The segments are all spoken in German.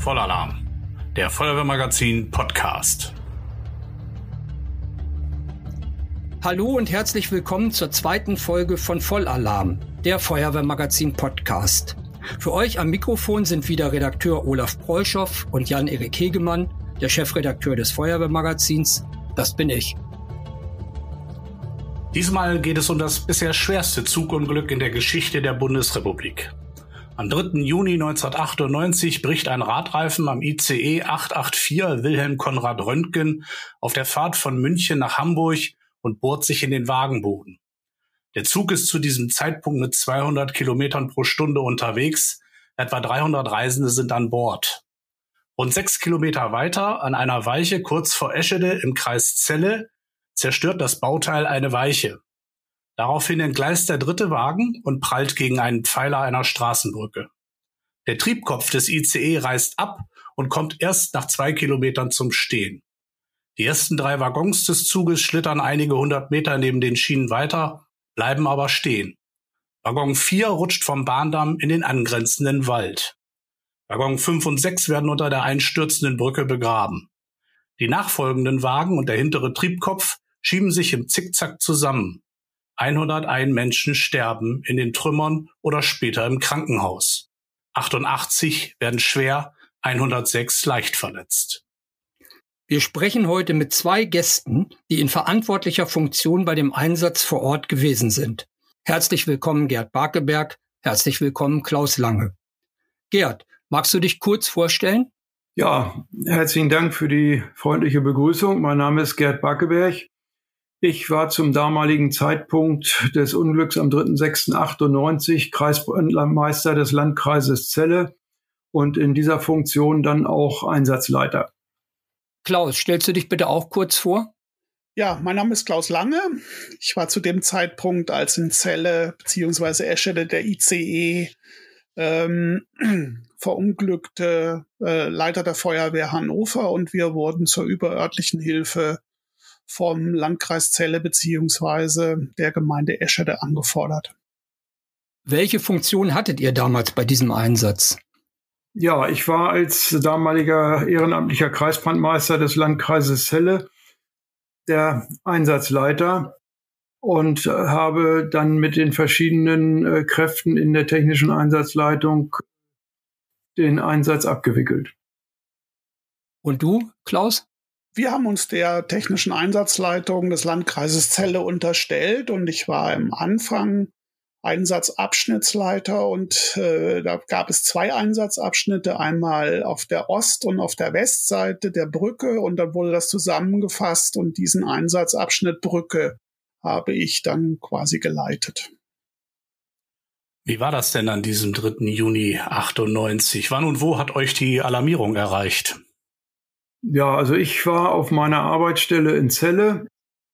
Vollalarm, der Feuerwehrmagazin Podcast. Hallo und herzlich willkommen zur zweiten Folge von Vollalarm, der Feuerwehrmagazin Podcast. Für euch am Mikrofon sind wieder Redakteur Olaf Preuschow und Jan-Erik Hegemann, der Chefredakteur des Feuerwehrmagazins. Das bin ich. Diesmal geht es um das bisher schwerste Zugunglück in der Geschichte der Bundesrepublik. Am 3. Juni 1998 bricht ein Radreifen am ICE 884 Wilhelm Konrad Röntgen auf der Fahrt von München nach Hamburg und bohrt sich in den Wagenboden. Der Zug ist zu diesem Zeitpunkt mit 200 Kilometern pro Stunde unterwegs. Etwa 300 Reisende sind an Bord. Rund sechs Kilometer weiter, an einer Weiche kurz vor Eschede im Kreis Celle, zerstört das Bauteil eine Weiche. Daraufhin entgleist der dritte Wagen und prallt gegen einen Pfeiler einer Straßenbrücke. Der Triebkopf des ICE reißt ab und kommt erst nach zwei Kilometern zum Stehen. Die ersten drei Waggons des Zuges schlittern einige hundert Meter neben den Schienen weiter, bleiben aber stehen. Waggon 4 rutscht vom Bahndamm in den angrenzenden Wald. Waggon 5 und 6 werden unter der einstürzenden Brücke begraben. Die nachfolgenden Wagen und der hintere Triebkopf schieben sich im Zickzack zusammen. 101 Menschen sterben in den Trümmern oder später im Krankenhaus. 88 werden schwer, 106 leicht verletzt. Wir sprechen heute mit zwei Gästen, die in verantwortlicher Funktion bei dem Einsatz vor Ort gewesen sind. Herzlich willkommen Gerd Barkeberg, herzlich willkommen Klaus Lange. Gerd, magst du dich kurz vorstellen? Ja, herzlichen Dank für die freundliche Begrüßung. Mein Name ist Gerd Barkeberg. Ich war zum damaligen Zeitpunkt des Unglücks am 3.6.98 Kreismeister des Landkreises Celle und in dieser Funktion dann auch Einsatzleiter. Klaus, stellst du dich bitte auch kurz vor? Ja, mein Name ist Klaus Lange. Ich war zu dem Zeitpunkt, als in Celle bzw. Eschede der ICE ähm, verunglückte äh, Leiter der Feuerwehr Hannover und wir wurden zur überörtlichen Hilfe vom Landkreis Celle beziehungsweise der Gemeinde Eschede angefordert. Welche Funktion hattet ihr damals bei diesem Einsatz? Ja, ich war als damaliger ehrenamtlicher Kreisbrandmeister des Landkreises Celle der Einsatzleiter und habe dann mit den verschiedenen äh, Kräften in der technischen Einsatzleitung den Einsatz abgewickelt. Und du, Klaus? Wir haben uns der technischen Einsatzleitung des Landkreises Celle unterstellt und ich war im Anfang Einsatzabschnittsleiter und äh, da gab es zwei Einsatzabschnitte, einmal auf der Ost- und auf der Westseite der Brücke und dann wurde das zusammengefasst und diesen Einsatzabschnitt Brücke habe ich dann quasi geleitet. Wie war das denn an diesem 3. Juni 98? Wann und wo hat euch die Alarmierung erreicht? Ja, also ich war auf meiner Arbeitsstelle in Celle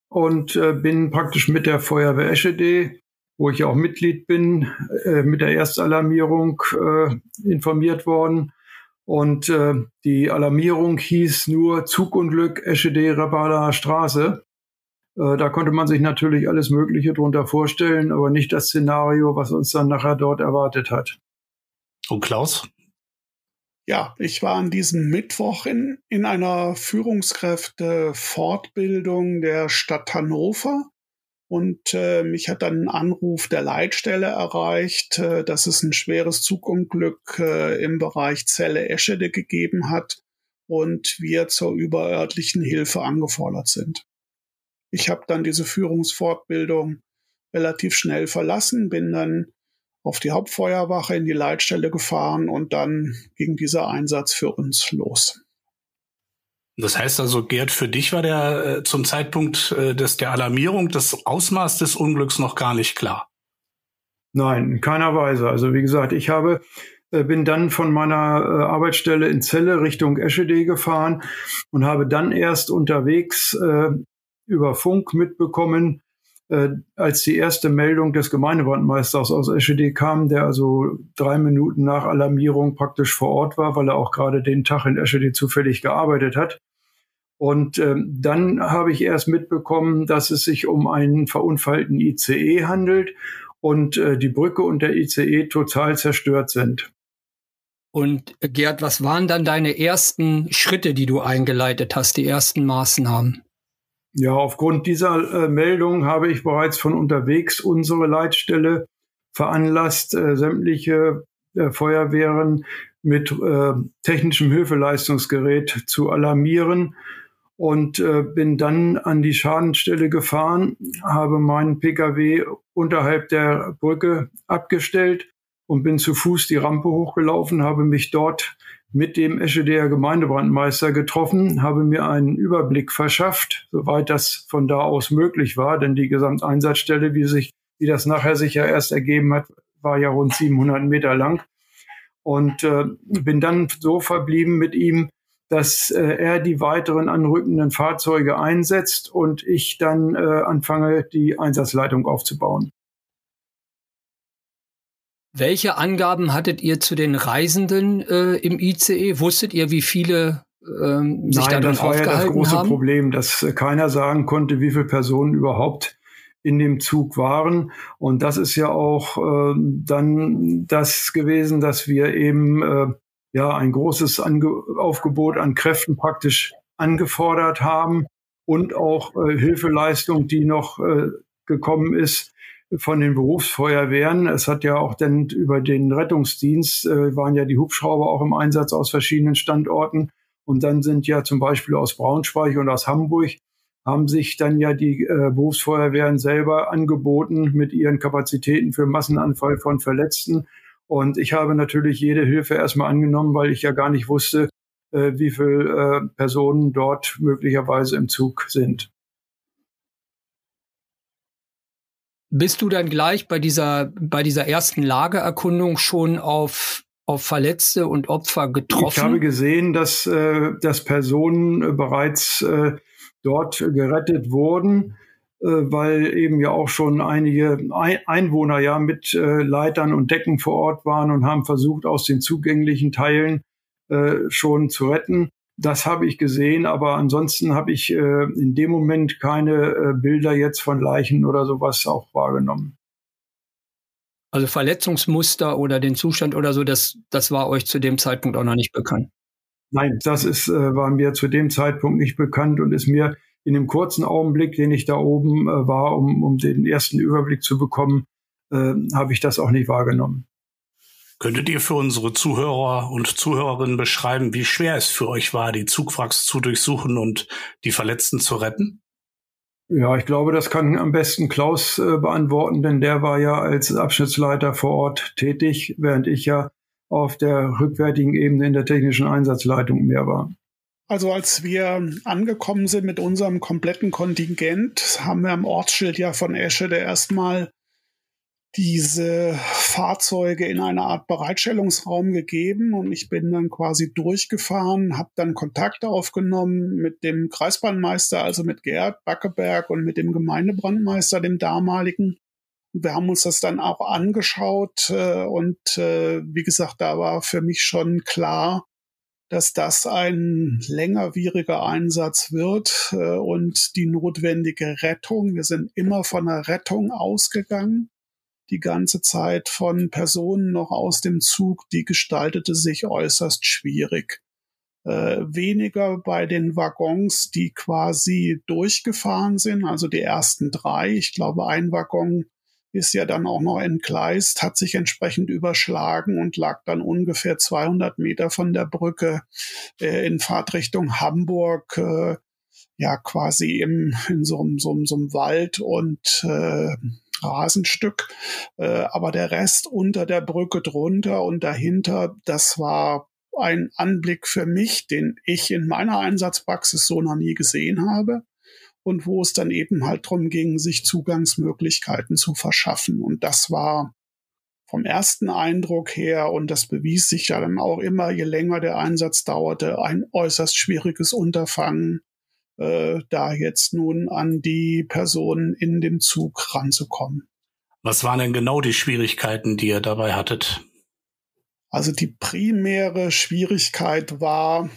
und äh, bin praktisch mit der Feuerwehr Eschede, wo ich auch Mitglied bin, äh, mit der Erstalarmierung äh, informiert worden. Und äh, die Alarmierung hieß nur Zugunglück Eschede Rabala Straße. Äh, da konnte man sich natürlich alles Mögliche drunter vorstellen, aber nicht das Szenario, was uns dann nachher dort erwartet hat. Und Klaus? Ja, ich war an diesem Mittwoch in, in einer Führungskräfte-Fortbildung der Stadt Hannover und äh, mich hat dann ein Anruf der Leitstelle erreicht, äh, dass es ein schweres Zugunglück äh, im Bereich Zelle Eschede gegeben hat und wir zur überörtlichen Hilfe angefordert sind. Ich habe dann diese Führungsfortbildung relativ schnell verlassen, bin dann auf die Hauptfeuerwache in die Leitstelle gefahren und dann ging dieser Einsatz für uns los. Das heißt also, Gerd, für dich war der äh, zum Zeitpunkt äh, des, der Alarmierung das Ausmaß des Unglücks noch gar nicht klar. Nein, in keiner Weise. Also wie gesagt, ich habe äh, bin dann von meiner äh, Arbeitsstelle in Celle Richtung Eschede gefahren und habe dann erst unterwegs äh, über Funk mitbekommen, äh, als die erste Meldung des Gemeindebrandmeisters aus Eschede kam, der also drei Minuten nach Alarmierung praktisch vor Ort war, weil er auch gerade den Tag in Eschede zufällig gearbeitet hat. Und ähm, dann habe ich erst mitbekommen, dass es sich um einen verunfallten ICE handelt und äh, die Brücke und der ICE total zerstört sind. Und äh, Gerd, was waren dann deine ersten Schritte, die du eingeleitet hast, die ersten Maßnahmen? Ja, aufgrund dieser äh, Meldung habe ich bereits von unterwegs unsere Leitstelle veranlasst, äh, sämtliche äh, Feuerwehren mit äh, technischem Hilfeleistungsgerät zu alarmieren. Und äh, bin dann an die Schadenstelle gefahren, habe meinen Pkw unterhalb der Brücke abgestellt und bin zu Fuß die Rampe hochgelaufen, habe mich dort mit dem Eschedea Gemeindebrandmeister getroffen, habe mir einen Überblick verschafft, soweit das von da aus möglich war, denn die Gesamteinsatzstelle, wie sich, wie das nachher sich ja erst ergeben hat, war ja rund 700 Meter lang und äh, bin dann so verblieben mit ihm, dass äh, er die weiteren anrückenden Fahrzeuge einsetzt und ich dann äh, anfange, die Einsatzleitung aufzubauen. Welche Angaben hattet ihr zu den Reisenden äh, im ICE? Wusstet ihr, wie viele ähm, sich Nein, das war ja das große haben? Problem, dass äh, keiner sagen konnte, wie viele Personen überhaupt in dem Zug waren. Und das ist ja auch äh, dann das gewesen, dass wir eben äh, ja ein großes Ange Aufgebot an Kräften praktisch angefordert haben und auch äh, Hilfeleistung, die noch äh, gekommen ist, von den Berufsfeuerwehren. Es hat ja auch dann über den Rettungsdienst äh, waren ja die Hubschrauber auch im Einsatz aus verschiedenen Standorten. Und dann sind ja zum Beispiel aus Braunschweig und aus Hamburg haben sich dann ja die äh, Berufsfeuerwehren selber angeboten mit ihren Kapazitäten für Massenanfall von Verletzten. Und ich habe natürlich jede Hilfe erstmal angenommen, weil ich ja gar nicht wusste, äh, wie viele äh, Personen dort möglicherweise im Zug sind. Bist du dann gleich bei dieser, bei dieser ersten Lagererkundung schon auf, auf Verletzte und Opfer getroffen? Ich habe gesehen, dass, äh, dass Personen äh, bereits äh, dort gerettet wurden, äh, weil eben ja auch schon einige Einwohner ja mit äh, Leitern und Decken vor Ort waren und haben versucht, aus den zugänglichen Teilen äh, schon zu retten. Das habe ich gesehen, aber ansonsten habe ich äh, in dem Moment keine äh, Bilder jetzt von Leichen oder sowas auch wahrgenommen. Also Verletzungsmuster oder den Zustand oder so, das, das war euch zu dem Zeitpunkt auch noch nicht bekannt. Nein, das ist, äh, war mir zu dem Zeitpunkt nicht bekannt und ist mir in dem kurzen Augenblick, den ich da oben äh, war, um, um den ersten Überblick zu bekommen, äh, habe ich das auch nicht wahrgenommen. Könntet ihr für unsere Zuhörer und Zuhörerinnen beschreiben, wie schwer es für euch war, die Zugwracks zu durchsuchen und die Verletzten zu retten? Ja, ich glaube, das kann am besten Klaus äh, beantworten, denn der war ja als Abschnittsleiter vor Ort tätig, während ich ja auf der rückwärtigen Ebene in der technischen Einsatzleitung mehr war. Also als wir angekommen sind mit unserem kompletten Kontingent, haben wir am Ortsschild ja von Eschede erstmal diese Fahrzeuge in eine Art Bereitstellungsraum gegeben und ich bin dann quasi durchgefahren, habe dann Kontakt aufgenommen mit dem Kreisbrandmeister, also mit Gerd Backeberg und mit dem Gemeindebrandmeister, dem damaligen. Wir haben uns das dann auch angeschaut äh, und äh, wie gesagt, da war für mich schon klar, dass das ein längerwieriger Einsatz wird äh, und die notwendige Rettung. Wir sind immer von einer Rettung ausgegangen die ganze Zeit von Personen noch aus dem Zug, die gestaltete sich äußerst schwierig. Äh, weniger bei den Waggons, die quasi durchgefahren sind, also die ersten drei. Ich glaube, ein Waggon ist ja dann auch noch entgleist, hat sich entsprechend überschlagen und lag dann ungefähr 200 Meter von der Brücke äh, in Fahrtrichtung Hamburg, äh, ja quasi im, in so, so, so einem Wald und äh, Rasenstück, äh, aber der Rest unter der Brücke drunter und dahinter, das war ein Anblick für mich, den ich in meiner Einsatzpraxis so noch nie gesehen habe und wo es dann eben halt darum ging, sich Zugangsmöglichkeiten zu verschaffen. Und das war vom ersten Eindruck her, und das bewies sich ja dann auch immer, je länger der Einsatz dauerte, ein äußerst schwieriges Unterfangen, äh, da jetzt nun an die Personen in dem Zug ranzukommen. Was waren denn genau die Schwierigkeiten, die ihr dabei hattet? Also die primäre Schwierigkeit war,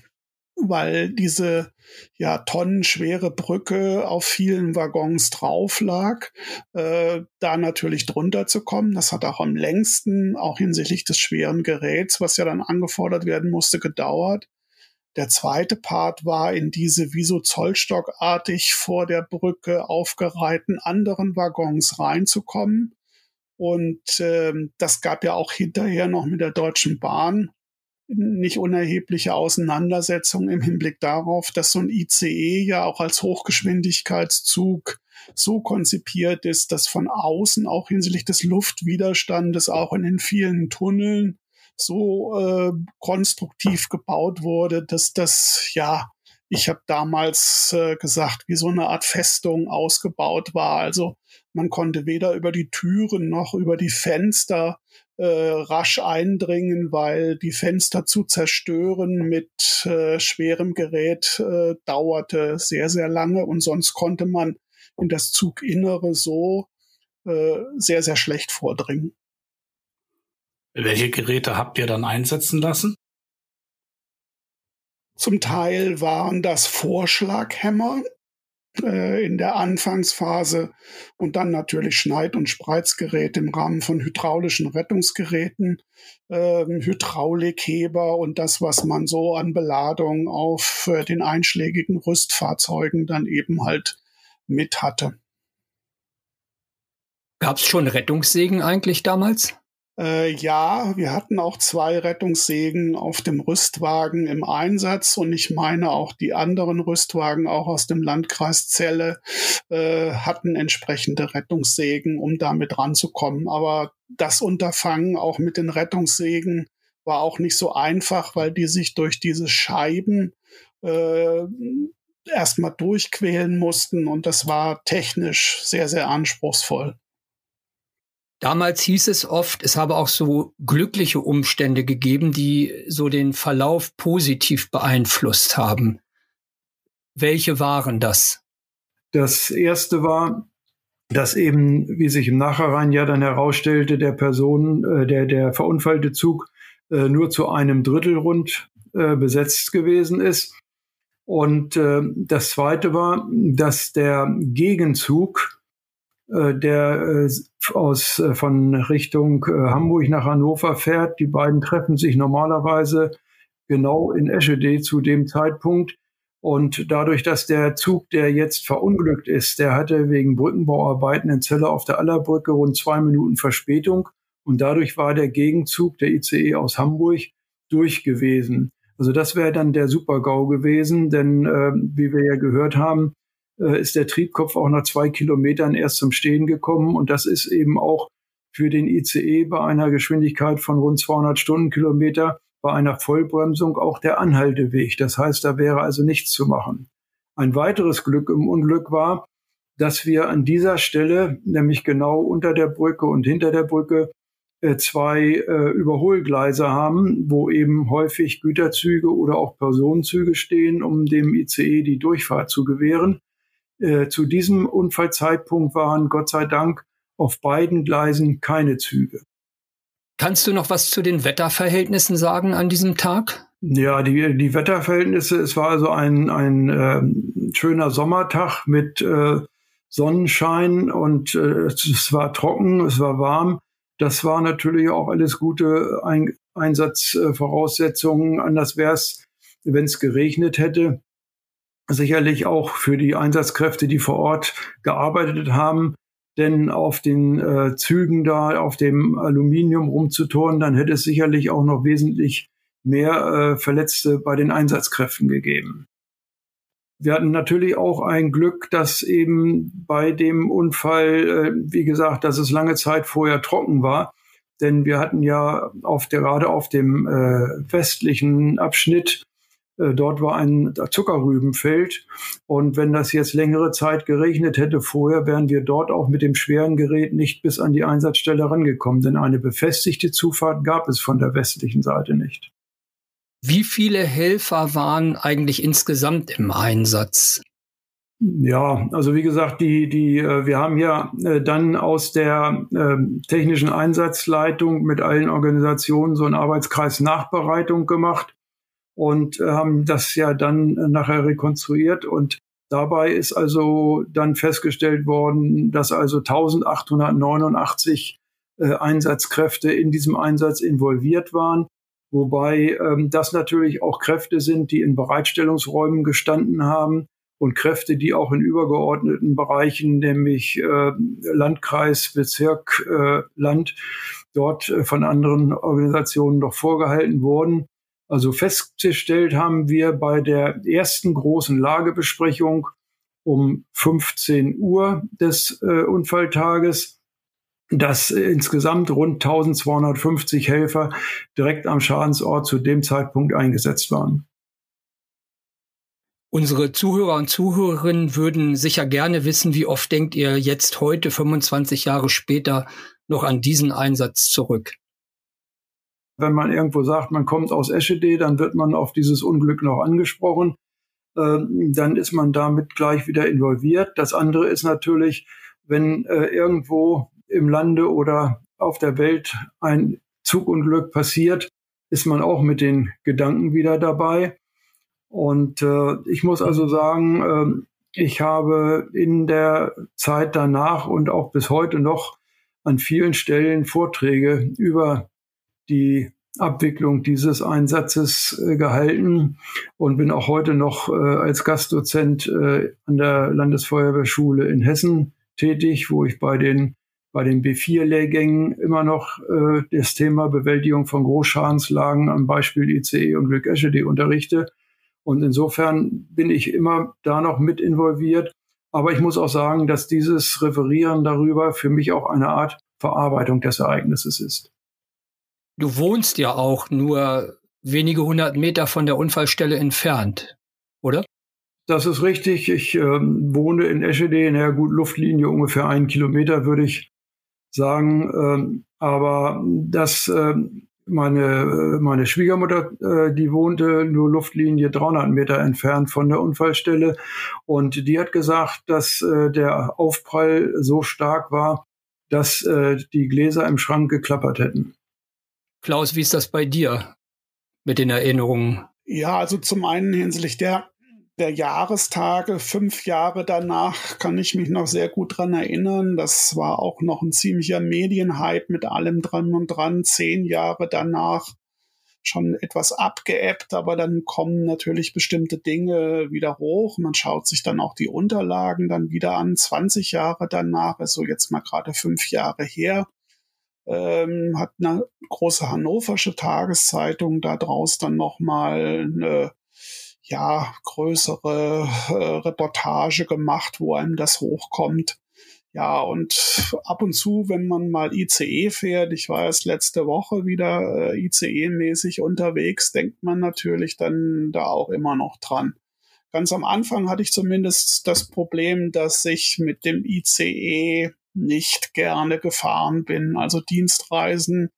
weil diese ja tonnenschwere Brücke auf vielen Waggons drauf lag, äh, da natürlich drunter zu kommen. Das hat auch am längsten, auch hinsichtlich des schweren Geräts, was ja dann angefordert werden musste, gedauert. Der zweite Part war in diese wie so Zollstockartig vor der Brücke aufgereihten anderen Waggons reinzukommen. Und ähm, das gab ja auch hinterher noch mit der Deutschen Bahn nicht unerhebliche Auseinandersetzungen im Hinblick darauf, dass so ein ICE ja auch als Hochgeschwindigkeitszug so konzipiert ist, dass von außen auch hinsichtlich des Luftwiderstandes auch in den vielen Tunneln so äh, konstruktiv gebaut wurde, dass das ja ich habe damals äh, gesagt, wie so eine Art Festung ausgebaut war. Also man konnte weder über die Türen noch über die Fenster äh, rasch eindringen, weil die Fenster zu zerstören mit äh, schwerem Gerät äh, dauerte sehr, sehr lange und sonst konnte man in das Zuginnere so äh, sehr, sehr schlecht vordringen. Welche Geräte habt ihr dann einsetzen lassen? Zum Teil waren das Vorschlaghämmer äh, in der Anfangsphase und dann natürlich Schneid- und Spreizgeräte im Rahmen von hydraulischen Rettungsgeräten, äh, Hydraulikheber und das, was man so an Beladung auf äh, den einschlägigen Rüstfahrzeugen dann eben halt mit hatte. Gab es schon Rettungssägen eigentlich damals? Äh, ja, wir hatten auch zwei Rettungssägen auf dem Rüstwagen im Einsatz und ich meine auch die anderen Rüstwagen, auch aus dem Landkreis Celle, äh, hatten entsprechende Rettungssägen, um damit ranzukommen. Aber das Unterfangen auch mit den Rettungssägen war auch nicht so einfach, weil die sich durch diese Scheiben äh, erstmal durchquälen mussten und das war technisch sehr, sehr anspruchsvoll. Damals hieß es oft, es habe auch so glückliche Umstände gegeben, die so den Verlauf positiv beeinflusst haben. Welche waren das? Das erste war, dass eben, wie sich im Nachhinein ja dann herausstellte, der Person, äh, der, der verunfallte Zug äh, nur zu einem Drittel rund äh, besetzt gewesen ist. Und äh, das zweite war, dass der Gegenzug der äh, aus äh, von Richtung Hamburg nach Hannover fährt. Die beiden treffen sich normalerweise genau in Eschede zu dem Zeitpunkt. Und dadurch, dass der Zug, der jetzt verunglückt ist, der hatte wegen Brückenbauarbeiten in Celle auf der Allerbrücke rund zwei Minuten Verspätung. Und dadurch war der Gegenzug, der ICE aus Hamburg, durch gewesen. Also das wäre dann der Super-GAU gewesen, denn äh, wie wir ja gehört haben, äh, ist der Triebkopf auch nach zwei Kilometern erst zum Stehen gekommen. Und das ist eben auch für den ICE bei einer Geschwindigkeit von rund 200 Stundenkilometer bei einer Vollbremsung auch der Anhalteweg. Das heißt, da wäre also nichts zu machen. Ein weiteres Glück im Unglück war, dass wir an dieser Stelle, nämlich genau unter der Brücke und hinter der Brücke, äh, zwei äh, Überholgleise haben, wo eben häufig Güterzüge oder auch Personenzüge stehen, um dem ICE die Durchfahrt zu gewähren. Äh, zu diesem Unfallzeitpunkt waren Gott sei Dank auf beiden Gleisen keine Züge. Kannst du noch was zu den Wetterverhältnissen sagen an diesem Tag? Ja, die, die Wetterverhältnisse, es war also ein, ein äh, schöner Sommertag mit äh, Sonnenschein und äh, es war trocken, es war warm. Das war natürlich auch alles gute ein Einsatzvoraussetzungen. Anders wäre es, wenn es geregnet hätte sicherlich auch für die Einsatzkräfte, die vor Ort gearbeitet haben. Denn auf den äh, Zügen da, auf dem Aluminium rumzuturnen, dann hätte es sicherlich auch noch wesentlich mehr äh, Verletzte bei den Einsatzkräften gegeben. Wir hatten natürlich auch ein Glück, dass eben bei dem Unfall, äh, wie gesagt, dass es lange Zeit vorher trocken war. Denn wir hatten ja auf der, gerade auf dem äh, westlichen Abschnitt dort war ein Zuckerrübenfeld. Und wenn das jetzt längere Zeit geregnet hätte vorher, wären wir dort auch mit dem schweren Gerät nicht bis an die Einsatzstelle rangekommen. Denn eine befestigte Zufahrt gab es von der westlichen Seite nicht. Wie viele Helfer waren eigentlich insgesamt im Einsatz? Ja, also wie gesagt, die, die, äh, wir haben ja äh, dann aus der äh, technischen Einsatzleitung mit allen Organisationen so einen Arbeitskreis Nachbereitung gemacht. Und äh, haben das ja dann nachher rekonstruiert und dabei ist also dann festgestellt worden, dass also 1889 äh, Einsatzkräfte in diesem Einsatz involviert waren. Wobei ähm, das natürlich auch Kräfte sind, die in Bereitstellungsräumen gestanden haben und Kräfte, die auch in übergeordneten Bereichen, nämlich äh, Landkreis, Bezirk, äh, Land, dort äh, von anderen Organisationen noch vorgehalten wurden. Also festgestellt haben wir bei der ersten großen Lagebesprechung um 15 Uhr des äh, Unfalltages, dass insgesamt rund 1250 Helfer direkt am Schadensort zu dem Zeitpunkt eingesetzt waren. Unsere Zuhörer und Zuhörerinnen würden sicher gerne wissen, wie oft denkt ihr jetzt heute, 25 Jahre später, noch an diesen Einsatz zurück? Wenn man irgendwo sagt, man kommt aus Eschede, dann wird man auf dieses Unglück noch angesprochen. Ähm, dann ist man damit gleich wieder involviert. Das andere ist natürlich, wenn äh, irgendwo im Lande oder auf der Welt ein Zugunglück passiert, ist man auch mit den Gedanken wieder dabei. Und äh, ich muss also sagen, äh, ich habe in der Zeit danach und auch bis heute noch an vielen Stellen Vorträge über die Abwicklung dieses Einsatzes äh, gehalten und bin auch heute noch äh, als Gastdozent äh, an der Landesfeuerwehrschule in Hessen tätig, wo ich bei den bei den B4-Lehrgängen immer noch äh, das Thema Bewältigung von Großschadenslagen am Beispiel ICE und Glück Eschede unterrichte. Und insofern bin ich immer da noch mit involviert. Aber ich muss auch sagen, dass dieses Referieren darüber für mich auch eine Art Verarbeitung des Ereignisses ist. Du wohnst ja auch nur wenige hundert Meter von der Unfallstelle entfernt, oder? Das ist richtig. Ich ähm, wohne in Eschede, in der gut Luftlinie ungefähr einen Kilometer, würde ich sagen. Ähm, aber das, ähm, meine, meine Schwiegermutter, äh, die wohnte nur Luftlinie 300 Meter entfernt von der Unfallstelle. Und die hat gesagt, dass äh, der Aufprall so stark war, dass äh, die Gläser im Schrank geklappert hätten. Klaus, wie ist das bei dir mit den Erinnerungen? Ja, also zum einen hinsichtlich der der Jahrestage, fünf Jahre danach, kann ich mich noch sehr gut dran erinnern. Das war auch noch ein ziemlicher Medienhype mit allem dran und dran. Zehn Jahre danach schon etwas abgeebbt, aber dann kommen natürlich bestimmte Dinge wieder hoch. Man schaut sich dann auch die Unterlagen dann wieder an. 20 Jahre danach, also jetzt mal gerade fünf Jahre her, ähm, hat eine große hannoversche Tageszeitung da draus dann nochmal eine ja, größere äh, Reportage gemacht, wo einem das hochkommt. Ja, und ab und zu, wenn man mal ICE fährt, ich war erst letzte Woche wieder äh, ICE-mäßig unterwegs, denkt man natürlich dann da auch immer noch dran. Ganz am Anfang hatte ich zumindest das Problem, dass ich mit dem ICE nicht gerne gefahren bin. Also Dienstreisen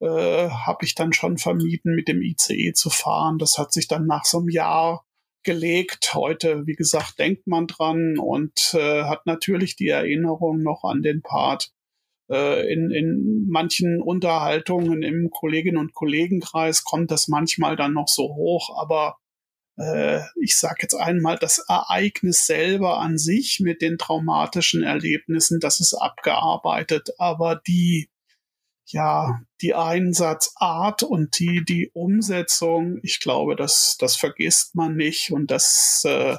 äh, habe ich dann schon vermieden, mit dem ICE zu fahren. Das hat sich dann nach so einem Jahr gelegt. Heute, wie gesagt, denkt man dran und äh, hat natürlich die Erinnerung noch an den Part. Äh, in, in manchen Unterhaltungen im Kolleginnen- und Kollegenkreis kommt das manchmal dann noch so hoch, aber ich sage jetzt einmal, das Ereignis selber an sich mit den traumatischen Erlebnissen, das ist abgearbeitet, aber die ja, die Einsatzart und die, die Umsetzung, ich glaube, das, das vergisst man nicht und das äh,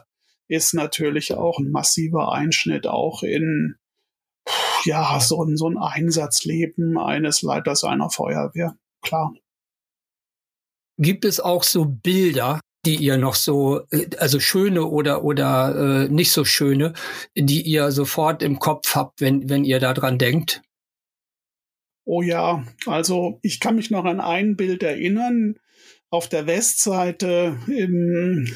ist natürlich auch ein massiver Einschnitt auch in, ja, so ein, so ein Einsatzleben eines Leiters einer Feuerwehr, klar. Gibt es auch so Bilder, die ihr noch so, äh, also schöne oder oder äh, nicht so schöne, die ihr sofort im Kopf habt, wenn wenn ihr daran denkt? Oh ja, also ich kann mich noch an ein Bild erinnern. Auf der Westseite im,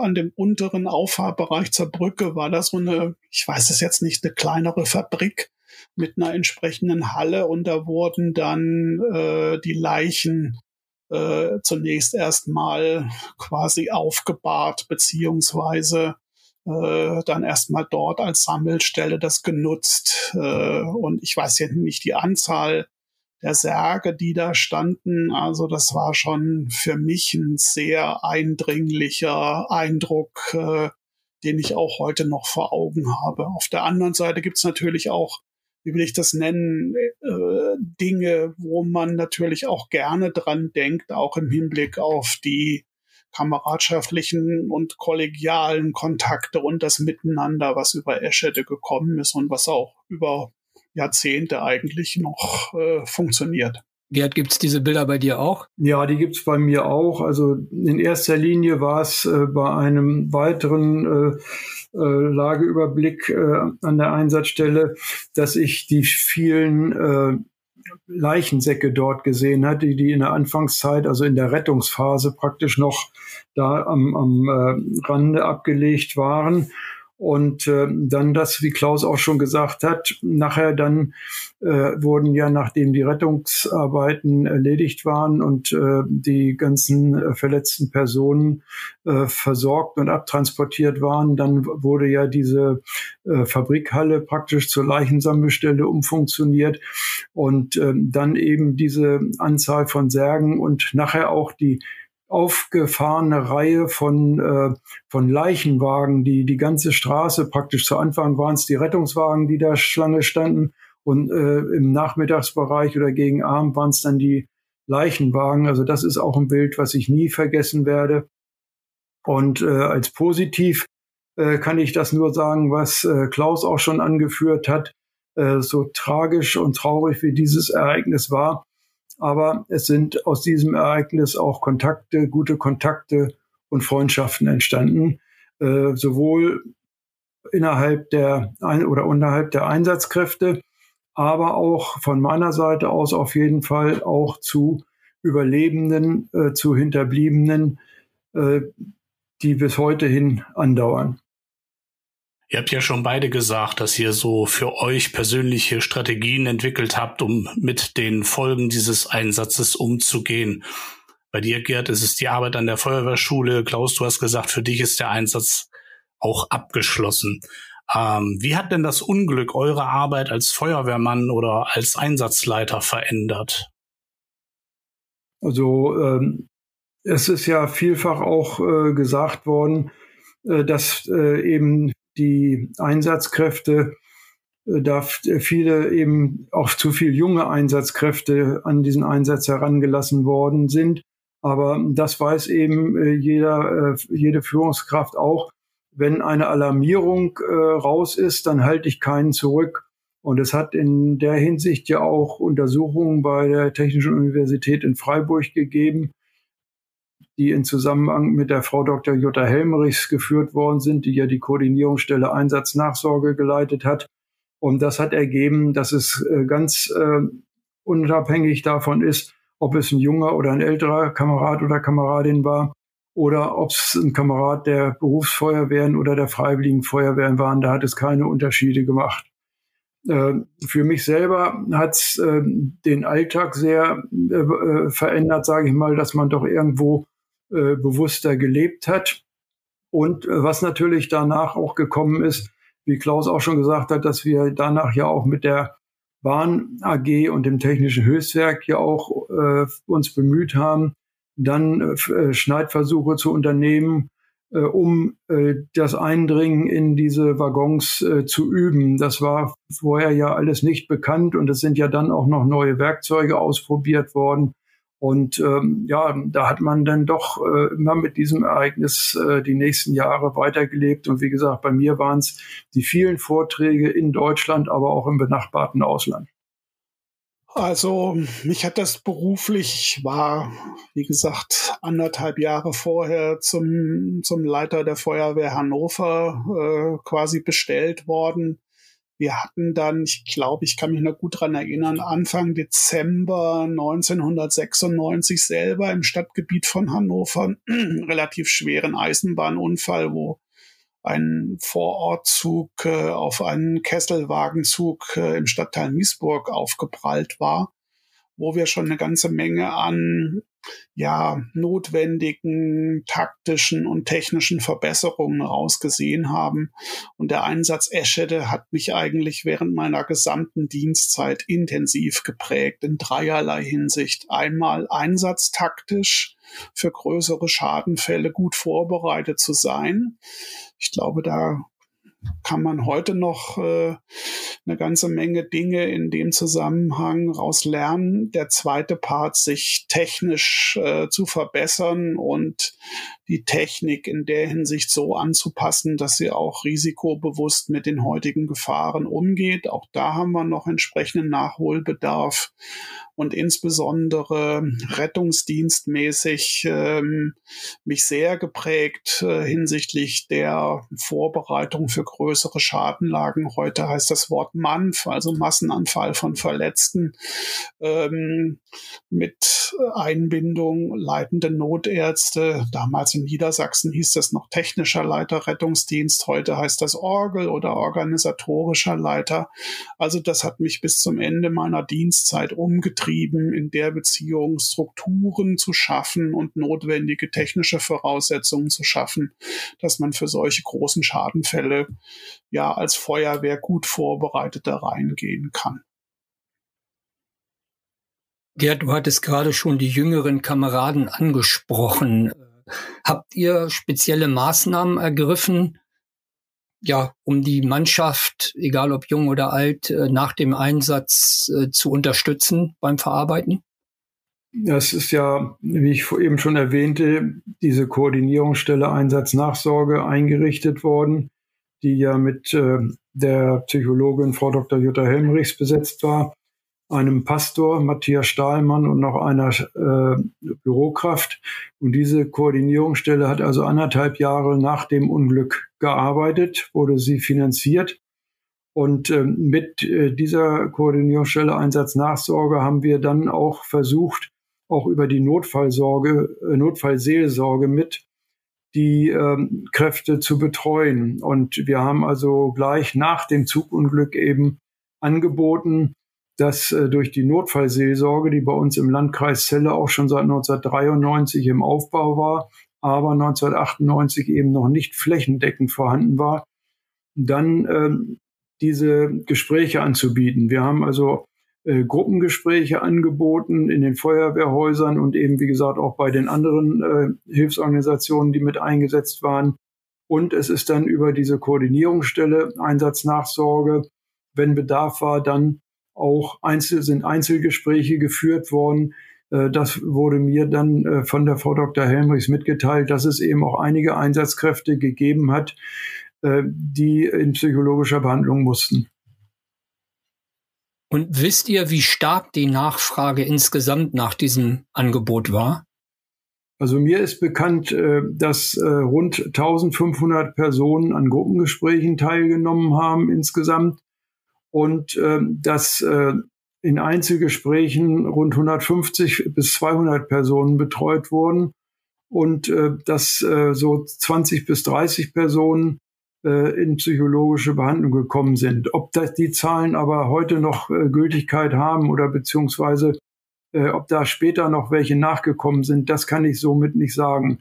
an dem unteren Auffahrbereich zur Brücke war da so eine, ich weiß es jetzt nicht, eine kleinere Fabrik mit einer entsprechenden Halle und da wurden dann äh, die Leichen äh, zunächst erstmal quasi aufgebahrt beziehungsweise äh, dann erstmal dort als Sammelstelle das genutzt. Äh, und ich weiß ja nicht die Anzahl der Särge, die da standen. Also das war schon für mich ein sehr eindringlicher Eindruck, äh, den ich auch heute noch vor Augen habe. Auf der anderen Seite gibt's natürlich auch, wie will ich das nennen, äh, Dinge, wo man natürlich auch gerne dran denkt, auch im Hinblick auf die kameradschaftlichen und kollegialen Kontakte und das Miteinander, was über Eschede gekommen ist und was auch über Jahrzehnte eigentlich noch äh, funktioniert. Gerd, gibt es diese Bilder bei dir auch? Ja, die gibt es bei mir auch. Also in erster Linie war es äh, bei einem weiteren äh, äh, Lageüberblick äh, an der Einsatzstelle, dass ich die vielen äh, Leichensäcke dort gesehen hatte, die in der Anfangszeit, also in der Rettungsphase praktisch noch da am, am äh, Rande abgelegt waren und äh, dann das, wie Klaus auch schon gesagt hat, nachher dann äh, wurden ja, nachdem die Rettungsarbeiten erledigt waren und äh, die ganzen äh, verletzten Personen äh, versorgt und abtransportiert waren, dann wurde ja diese äh, Fabrikhalle praktisch zur Leichensammelstelle umfunktioniert. Und äh, dann eben diese Anzahl von Särgen und nachher auch die aufgefahrene Reihe von, äh, von Leichenwagen, die die ganze Straße praktisch zu Anfang waren es die Rettungswagen, die da Schlange standen und äh, im Nachmittagsbereich oder gegen Abend waren es dann die Leichenwagen. Also das ist auch ein Bild, was ich nie vergessen werde. Und äh, als positiv äh, kann ich das nur sagen, was äh, Klaus auch schon angeführt hat. Äh, so tragisch und traurig wie dieses Ereignis war, aber es sind aus diesem Ereignis auch Kontakte, gute Kontakte und Freundschaften entstanden, äh, sowohl innerhalb der ein oder unterhalb der Einsatzkräfte, aber auch von meiner Seite aus auf jeden Fall auch zu Überlebenden, äh, zu Hinterbliebenen, äh, die bis heute hin andauern. Ihr habt ja schon beide gesagt, dass ihr so für euch persönliche Strategien entwickelt habt, um mit den Folgen dieses Einsatzes umzugehen. Bei dir, Gerd, ist es die Arbeit an der Feuerwehrschule. Klaus, du hast gesagt, für dich ist der Einsatz auch abgeschlossen. Ähm, wie hat denn das Unglück eure Arbeit als Feuerwehrmann oder als Einsatzleiter verändert? Also ähm, es ist ja vielfach auch äh, gesagt worden, äh, dass äh, eben die Einsatzkräfte, äh, da viele eben auch zu viel junge Einsatzkräfte an diesen Einsatz herangelassen worden sind. Aber das weiß eben äh, jeder, äh, jede Führungskraft auch. Wenn eine Alarmierung raus ist, dann halte ich keinen zurück. Und es hat in der Hinsicht ja auch Untersuchungen bei der Technischen Universität in Freiburg gegeben, die in Zusammenhang mit der Frau Dr. Jutta Helmerichs geführt worden sind, die ja die Koordinierungsstelle Einsatznachsorge geleitet hat. Und das hat ergeben, dass es äh, ganz äh, unabhängig davon ist, ob es ein junger oder ein älterer Kamerad oder Kameradin war oder ob es ein Kamerad der Berufsfeuerwehren oder der Freiwilligen Feuerwehren waren. Da hat es keine Unterschiede gemacht. Äh, für mich selber hat es äh, den Alltag sehr äh, äh verändert, sage ich mal, dass man doch irgendwo äh, bewusster gelebt hat. Und äh, was natürlich danach auch gekommen ist, wie Klaus auch schon gesagt hat, dass wir danach ja auch mit der Bahn AG und dem Technischen Höchstwerk ja auch äh, uns bemüht haben, dann äh, Schneidversuche zu unternehmen, äh, um äh, das Eindringen in diese Waggons äh, zu üben. Das war vorher ja alles nicht bekannt und es sind ja dann auch noch neue Werkzeuge ausprobiert worden. Und ähm, ja, da hat man dann doch äh, immer mit diesem Ereignis äh, die nächsten Jahre weitergelebt. Und wie gesagt, bei mir waren es die vielen Vorträge in Deutschland, aber auch im benachbarten Ausland. Also mich hat das beruflich, war, wie gesagt, anderthalb Jahre vorher zum, zum Leiter der Feuerwehr Hannover äh, quasi bestellt worden. Wir hatten dann, ich glaube, ich kann mich noch gut dran erinnern, Anfang Dezember 1996 selber im Stadtgebiet von Hannover einen relativ schweren Eisenbahnunfall, wo ein Vorortzug äh, auf einen Kesselwagenzug äh, im Stadtteil Miesburg aufgeprallt war, wo wir schon eine ganze Menge an ja, notwendigen taktischen und technischen Verbesserungen rausgesehen haben. Und der Einsatz Eschede hat mich eigentlich während meiner gesamten Dienstzeit intensiv geprägt in dreierlei Hinsicht. Einmal einsatztaktisch für größere Schadenfälle gut vorbereitet zu sein. Ich glaube, da kann man heute noch äh, eine ganze Menge Dinge in dem Zusammenhang raus lernen. Der zweite Part, sich technisch äh, zu verbessern und die Technik in der Hinsicht so anzupassen, dass sie auch risikobewusst mit den heutigen Gefahren umgeht. Auch da haben wir noch entsprechenden Nachholbedarf und insbesondere rettungsdienstmäßig ähm, mich sehr geprägt äh, hinsichtlich der Vorbereitung für größere Schadenlagen. Heute heißt das Wort MANF, also Massenanfall von Verletzten, ähm, mit Einbindung leitende Notärzte. Damals in Niedersachsen hieß das noch technischer Leiter Rettungsdienst, heute heißt das Orgel oder organisatorischer Leiter. Also das hat mich bis zum Ende meiner Dienstzeit umgetrieben getrieben, in der Beziehung Strukturen zu schaffen und notwendige technische Voraussetzungen zu schaffen, dass man für solche großen Schadenfälle ja als Feuerwehr gut vorbereitet da reingehen kann. Gerd, du hattest gerade schon die jüngeren Kameraden angesprochen. Habt ihr spezielle Maßnahmen ergriffen, ja, um die Mannschaft, egal ob jung oder alt, äh, nach dem Einsatz äh, zu unterstützen beim Verarbeiten? Das ist ja, wie ich eben schon erwähnte, diese Koordinierungsstelle Einsatznachsorge eingerichtet worden, die ja mit äh, der Psychologin Frau Dr. Jutta Helmrichs besetzt war einem Pastor, Matthias Stahlmann und noch einer äh, Bürokraft. Und diese Koordinierungsstelle hat also anderthalb Jahre nach dem Unglück gearbeitet, wurde sie finanziert. Und äh, mit äh, dieser Koordinierungsstelle Einsatznachsorge haben wir dann auch versucht, auch über die Notfallsorge, äh, Notfallseelsorge mit die ähm, Kräfte zu betreuen. Und wir haben also gleich nach dem Zugunglück eben angeboten, dass äh, durch die Notfallseelsorge, die bei uns im Landkreis Celle auch schon seit 1993 im Aufbau war, aber 1998 eben noch nicht flächendeckend vorhanden war, dann äh, diese Gespräche anzubieten. Wir haben also äh, Gruppengespräche angeboten in den Feuerwehrhäusern und eben, wie gesagt, auch bei den anderen äh, Hilfsorganisationen, die mit eingesetzt waren. Und es ist dann über diese Koordinierungsstelle Einsatznachsorge, wenn Bedarf war, dann auch Einzel, sind Einzelgespräche geführt worden. Äh, das wurde mir dann äh, von der Frau Dr. Helmrichs mitgeteilt, dass es eben auch einige Einsatzkräfte gegeben hat, äh, die in psychologischer Behandlung mussten. Und wisst ihr, wie stark die Nachfrage insgesamt nach diesem Angebot war? Also mir ist bekannt, dass rund 1500 Personen an Gruppengesprächen teilgenommen haben insgesamt und äh, dass äh, in Einzelgesprächen rund 150 bis 200 Personen betreut wurden und äh, dass äh, so 20 bis 30 Personen äh, in psychologische Behandlung gekommen sind. Ob das die Zahlen aber heute noch äh, Gültigkeit haben oder beziehungsweise äh, ob da später noch welche nachgekommen sind, das kann ich somit nicht sagen.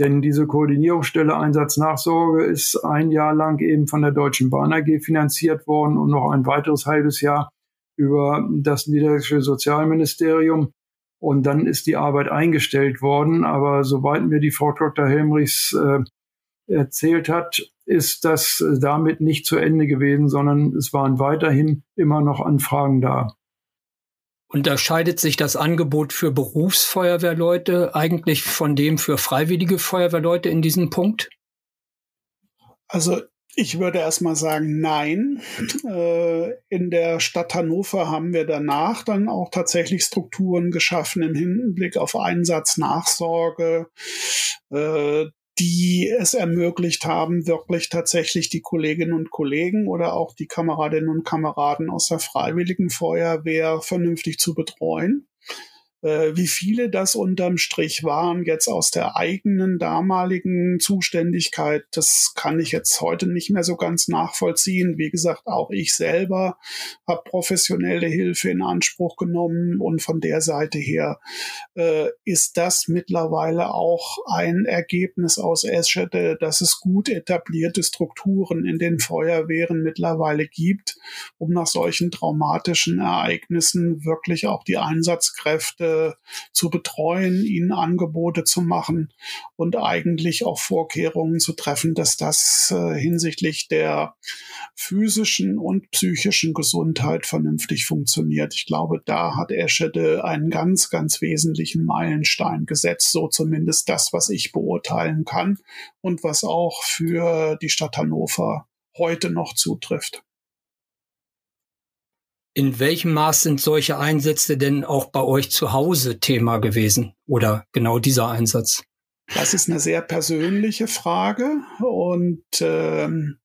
Denn diese Koordinierungsstelle Einsatznachsorge ist ein Jahr lang eben von der Deutschen Bahn AG finanziert worden und noch ein weiteres halbes Jahr über das Niederländische Sozialministerium. Und dann ist die Arbeit eingestellt worden. Aber soweit mir die Frau Dr. Helmrichs äh, erzählt hat, ist das damit nicht zu Ende gewesen, sondern es waren weiterhin immer noch Anfragen da. Unterscheidet sich das Angebot für Berufsfeuerwehrleute eigentlich von dem für freiwillige Feuerwehrleute in diesem Punkt? Also ich würde erstmal sagen, nein. Äh, in der Stadt Hannover haben wir danach dann auch tatsächlich Strukturen geschaffen im Hinblick auf Einsatznachsorge, äh, die es ermöglicht haben, wirklich tatsächlich die Kolleginnen und Kollegen oder auch die Kameradinnen und Kameraden aus der Freiwilligen Feuerwehr vernünftig zu betreuen. Äh, wie viele das unterm Strich waren, jetzt aus der eigenen damaligen Zuständigkeit, das kann ich jetzt heute nicht mehr so ganz nachvollziehen. Wie gesagt, auch ich selber habe professionelle Hilfe in Anspruch genommen und von der Seite her äh, ist das mittlerweile auch ein Ergebnis aus Eschede, dass es gut etablierte Strukturen in den Feuerwehren mittlerweile gibt, um nach solchen traumatischen Ereignissen wirklich auch die Einsatzkräfte zu betreuen, ihnen Angebote zu machen und eigentlich auch Vorkehrungen zu treffen, dass das äh, hinsichtlich der physischen und psychischen Gesundheit vernünftig funktioniert. Ich glaube, da hat Eschede einen ganz, ganz wesentlichen Meilenstein gesetzt, so zumindest das, was ich beurteilen kann und was auch für die Stadt Hannover heute noch zutrifft. In welchem Maß sind solche Einsätze denn auch bei euch zu Hause Thema gewesen oder genau dieser Einsatz? Das ist eine sehr persönliche Frage und ähm,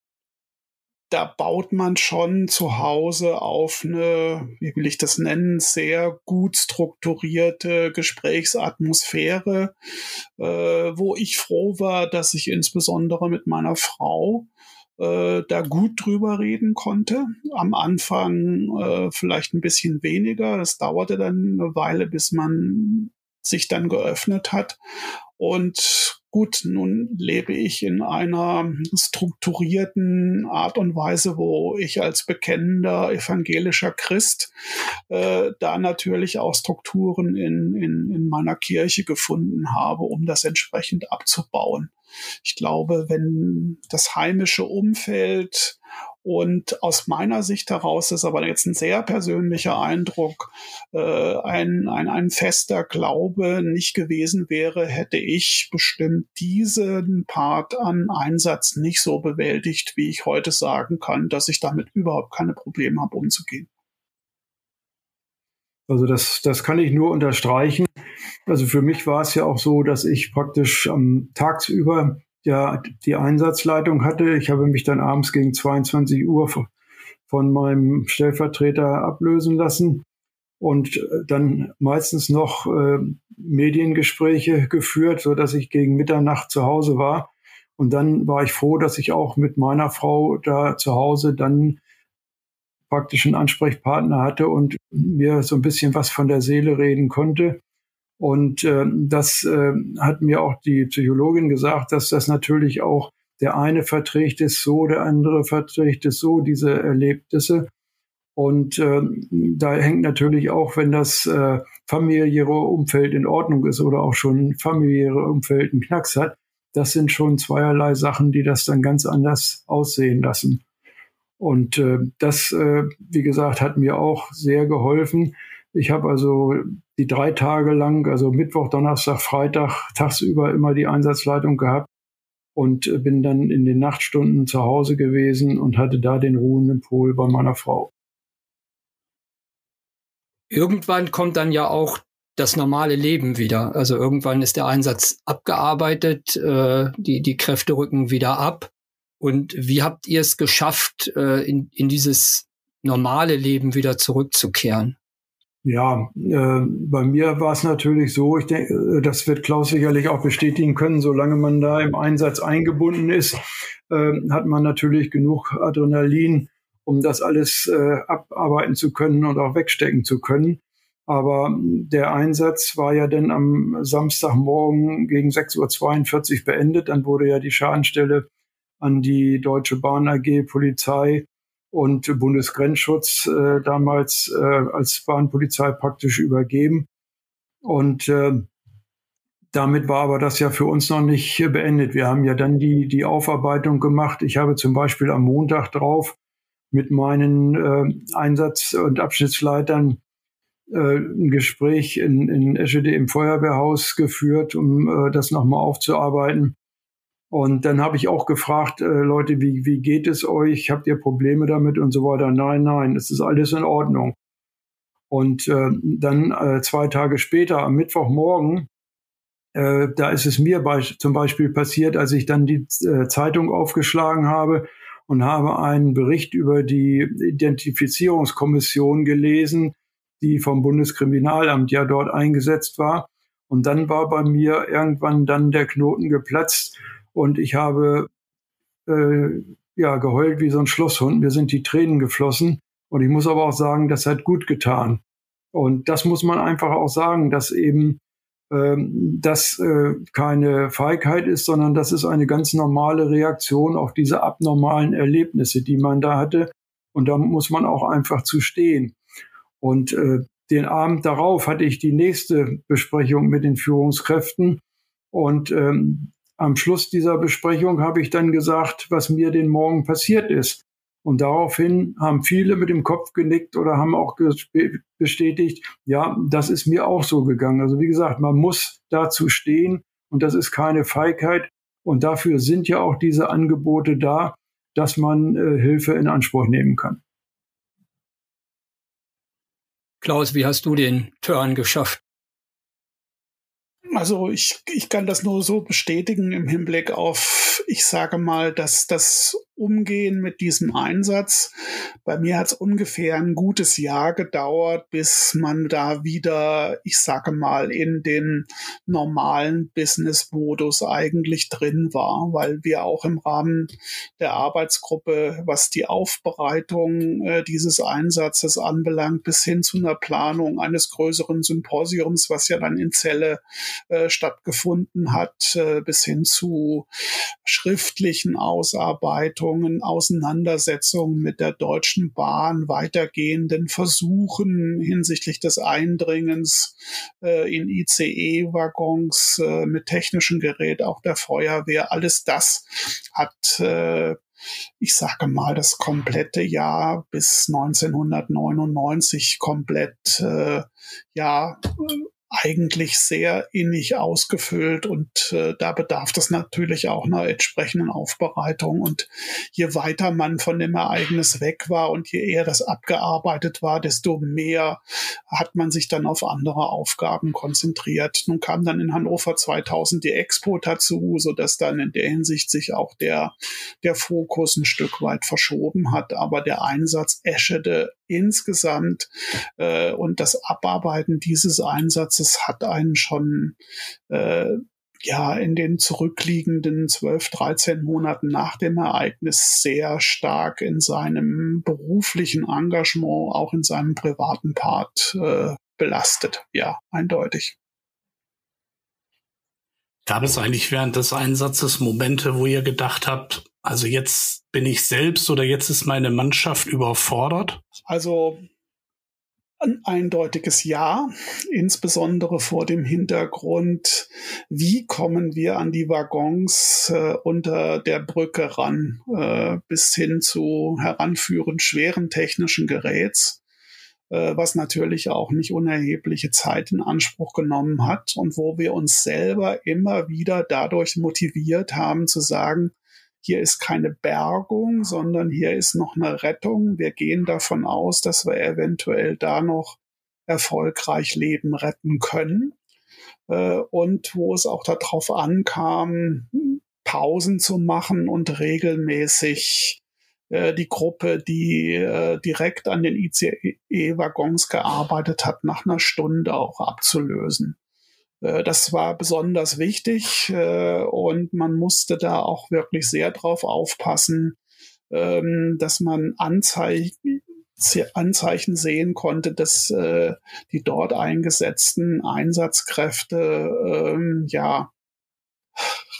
da baut man schon zu Hause auf eine, wie will ich das nennen, sehr gut strukturierte Gesprächsatmosphäre, äh, wo ich froh war, dass ich insbesondere mit meiner Frau äh, da gut drüber reden konnte. Am Anfang äh, vielleicht ein bisschen weniger. Das dauerte dann eine Weile, bis man sich dann geöffnet hat. Und gut, nun lebe ich in einer strukturierten Art und Weise, wo ich als bekennender evangelischer Christ äh, da natürlich auch Strukturen in, in, in meiner Kirche gefunden habe, um das entsprechend abzubauen. Ich glaube, wenn das heimische Umfeld und aus meiner Sicht heraus ist aber jetzt ein sehr persönlicher Eindruck, äh, ein, ein, ein fester Glaube nicht gewesen wäre, hätte ich bestimmt diesen Part an Einsatz nicht so bewältigt, wie ich heute sagen kann, dass ich damit überhaupt keine Probleme habe, umzugehen. Also das, das kann ich nur unterstreichen. Also für mich war es ja auch so, dass ich praktisch am tagsüber ja die Einsatzleitung hatte. Ich habe mich dann abends gegen 22 Uhr von meinem Stellvertreter ablösen lassen und äh, dann meistens noch äh, Mediengespräche geführt, so dass ich gegen Mitternacht zu Hause war. Und dann war ich froh, dass ich auch mit meiner Frau da zu Hause dann praktisch einen Ansprechpartner hatte und mir so ein bisschen was von der Seele reden konnte. Und äh, das äh, hat mir auch die Psychologin gesagt, dass das natürlich auch der eine verträgt es so, der andere verträgt es so, diese Erlebnisse. Und äh, da hängt natürlich auch, wenn das äh, familiäre Umfeld in Ordnung ist oder auch schon familiäre Umfeld einen Knacks hat, das sind schon zweierlei Sachen, die das dann ganz anders aussehen lassen. Und äh, das, äh, wie gesagt, hat mir auch sehr geholfen. Ich habe also die drei Tage lang, also Mittwoch, Donnerstag, Freitag, tagsüber immer die Einsatzleitung gehabt und äh, bin dann in den Nachtstunden zu Hause gewesen und hatte da den ruhenden Pol bei meiner Frau. Irgendwann kommt dann ja auch das normale Leben wieder. Also irgendwann ist der Einsatz abgearbeitet, äh, die, die Kräfte rücken wieder ab. Und wie habt ihr es geschafft, äh, in, in dieses normale Leben wieder zurückzukehren? Ja, äh, bei mir war es natürlich so, ich denke, äh, das wird Klaus sicherlich auch bestätigen können, solange man da im Einsatz eingebunden ist, äh, hat man natürlich genug Adrenalin, um das alles äh, abarbeiten zu können und auch wegstecken zu können. Aber der Einsatz war ja dann am Samstagmorgen gegen 6.42 Uhr beendet. Dann wurde ja die Schadenstelle an die Deutsche Bahn AG, Polizei und Bundesgrenzschutz äh, damals äh, als Bahnpolizei praktisch übergeben. Und äh, damit war aber das ja für uns noch nicht beendet. Wir haben ja dann die, die Aufarbeitung gemacht. Ich habe zum Beispiel am Montag drauf mit meinen äh, Einsatz- und Abschnittsleitern äh, ein Gespräch in, in Eschede im Feuerwehrhaus geführt, um äh, das nochmal aufzuarbeiten. Und dann habe ich auch gefragt, äh, Leute, wie, wie geht es euch? Habt ihr Probleme damit und so weiter? Nein, nein, es ist alles in Ordnung. Und äh, dann äh, zwei Tage später, am Mittwochmorgen, äh, da ist es mir bei, zum Beispiel passiert, als ich dann die äh, Zeitung aufgeschlagen habe und habe einen Bericht über die Identifizierungskommission gelesen, die vom Bundeskriminalamt ja dort eingesetzt war. Und dann war bei mir irgendwann dann der Knoten geplatzt und ich habe äh, ja geheult wie so ein Schlusshund. Mir sind die Tränen geflossen und ich muss aber auch sagen, das hat gut getan. Und das muss man einfach auch sagen, dass eben ähm, das äh, keine Feigheit ist, sondern das ist eine ganz normale Reaktion auf diese abnormalen Erlebnisse, die man da hatte. Und da muss man auch einfach zu stehen. Und äh, den Abend darauf hatte ich die nächste Besprechung mit den Führungskräften. Und ähm, am Schluss dieser Besprechung habe ich dann gesagt, was mir den Morgen passiert ist. Und daraufhin haben viele mit dem Kopf genickt oder haben auch bestätigt, ja, das ist mir auch so gegangen. Also wie gesagt, man muss dazu stehen und das ist keine Feigheit. Und dafür sind ja auch diese Angebote da, dass man äh, Hilfe in Anspruch nehmen kann. Klaus, wie hast du den Turn geschafft? Also ich, ich kann das nur so bestätigen im Hinblick auf, ich sage mal, dass das Umgehen mit diesem Einsatz. Bei mir hat es ungefähr ein gutes Jahr gedauert, bis man da wieder, ich sage mal, in den normalen Business-Modus eigentlich drin war, weil wir auch im Rahmen der Arbeitsgruppe, was die Aufbereitung äh, dieses Einsatzes anbelangt, bis hin zu einer Planung eines größeren Symposiums, was ja dann in Celle äh, stattgefunden hat, äh, bis hin zu schriftlichen Ausarbeitungen, Auseinandersetzungen mit der Deutschen Bahn, weitergehenden Versuchen hinsichtlich des Eindringens äh, in ICE-Waggons äh, mit technischem Gerät, auch der Feuerwehr. Alles das hat äh, ich sage mal, das komplette Jahr bis 1999 komplett äh, ja eigentlich sehr innig ausgefüllt und äh, da bedarf es natürlich auch einer entsprechenden Aufbereitung. Und je weiter man von dem Ereignis weg war und je eher das abgearbeitet war, desto mehr hat man sich dann auf andere Aufgaben konzentriert. Nun kam dann in Hannover 2000 die Expo dazu, so dass dann in der Hinsicht sich auch der, der Fokus ein Stück weit verschoben hat. Aber der Einsatz Eschede insgesamt äh, und das Abarbeiten dieses Einsatzes hat einen schon äh, ja in den zurückliegenden 12, 13 Monaten nach dem Ereignis sehr stark in seinem beruflichen Engagement, auch in seinem privaten Part äh, belastet. Ja, eindeutig. Gab es eigentlich während des Einsatzes Momente, wo ihr gedacht habt, also jetzt bin ich selbst oder jetzt ist meine Mannschaft überfordert? Also ein eindeutiges Ja, insbesondere vor dem Hintergrund, wie kommen wir an die Waggons äh, unter der Brücke ran, äh, bis hin zu Heranführen schweren technischen Geräts, was natürlich auch nicht unerhebliche Zeit in Anspruch genommen hat und wo wir uns selber immer wieder dadurch motiviert haben zu sagen, hier ist keine Bergung, sondern hier ist noch eine Rettung. Wir gehen davon aus, dass wir eventuell da noch erfolgreich Leben retten können. Äh, und wo es auch darauf ankam, Pausen zu machen und regelmäßig äh, die Gruppe, die äh, direkt an den ICE-Waggons gearbeitet hat, nach einer Stunde auch abzulösen. Äh, das war besonders wichtig äh, und man musste da auch wirklich sehr drauf aufpassen, ähm, dass man Anzeichen, Anzeichen sehen konnte, dass äh, die dort eingesetzten Einsatzkräfte ähm, ja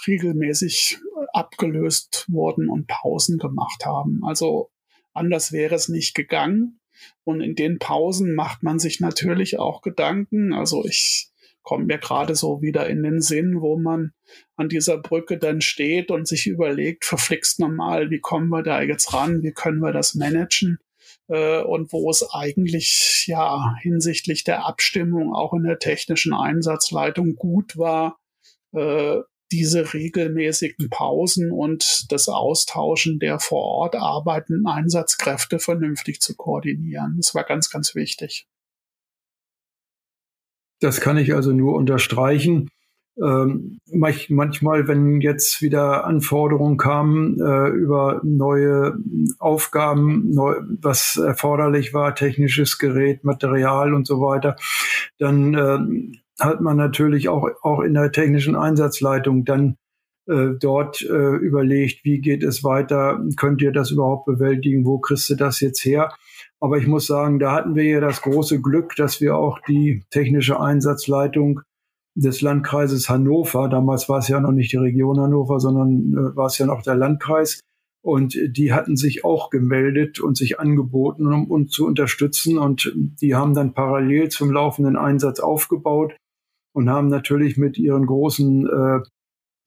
regelmäßig abgelöst wurden und Pausen gemacht haben. Also anders wäre es nicht gegangen. Und in den Pausen macht man sich natürlich auch Gedanken. Also ich kommt mir gerade so wieder in den Sinn, wo man an dieser Brücke dann steht und sich überlegt, verflixt normal, wie kommen wir da jetzt ran, wie können wir das managen? Äh, und wo es eigentlich ja hinsichtlich der Abstimmung auch in der technischen Einsatzleitung gut war, äh, diese regelmäßigen Pausen und das Austauschen der vor Ort arbeitenden Einsatzkräfte vernünftig zu koordinieren. Das war ganz, ganz wichtig. Das kann ich also nur unterstreichen. ähm, manchmal, wenn jetzt wieder Anforderungen kamen äh, über neue Aufgaben, neu, was erforderlich war, technisches Gerät, Material und so weiter, dann äh, hat man natürlich auch, auch in der technischen Einsatzleitung dann äh, dort äh, überlegt, wie geht es weiter, könnt ihr das überhaupt bewältigen, wo kriegst du das jetzt her? Aber ich muss sagen, da hatten wir ja das große Glück, dass wir auch die technische Einsatzleitung des Landkreises Hannover, damals war es ja noch nicht die Region Hannover, sondern äh, war es ja noch der Landkreis, und die hatten sich auch gemeldet und sich angeboten, um uns zu unterstützen. Und die haben dann parallel zum laufenden Einsatz aufgebaut und haben natürlich mit ihren großen äh,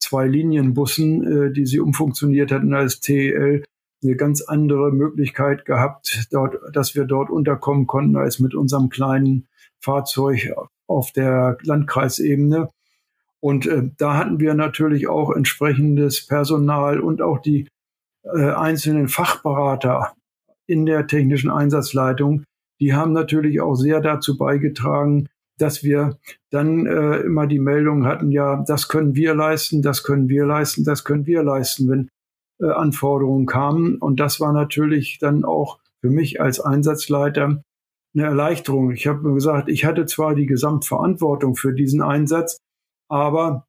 zwei Linienbussen, äh, die sie umfunktioniert hatten als TEL, eine ganz andere Möglichkeit gehabt, dort, dass wir dort unterkommen konnten als mit unserem kleinen Fahrzeug auf der Landkreisebene. Und äh, da hatten wir natürlich auch entsprechendes Personal und auch die äh, einzelnen Fachberater in der technischen Einsatzleitung, die haben natürlich auch sehr dazu beigetragen, dass wir dann äh, immer die Meldung hatten, ja, das können wir leisten, das können wir leisten, das können wir leisten, wenn äh, Anforderungen kamen. Und das war natürlich dann auch für mich als Einsatzleiter eine Erleichterung. Ich habe gesagt, ich hatte zwar die Gesamtverantwortung für diesen Einsatz, aber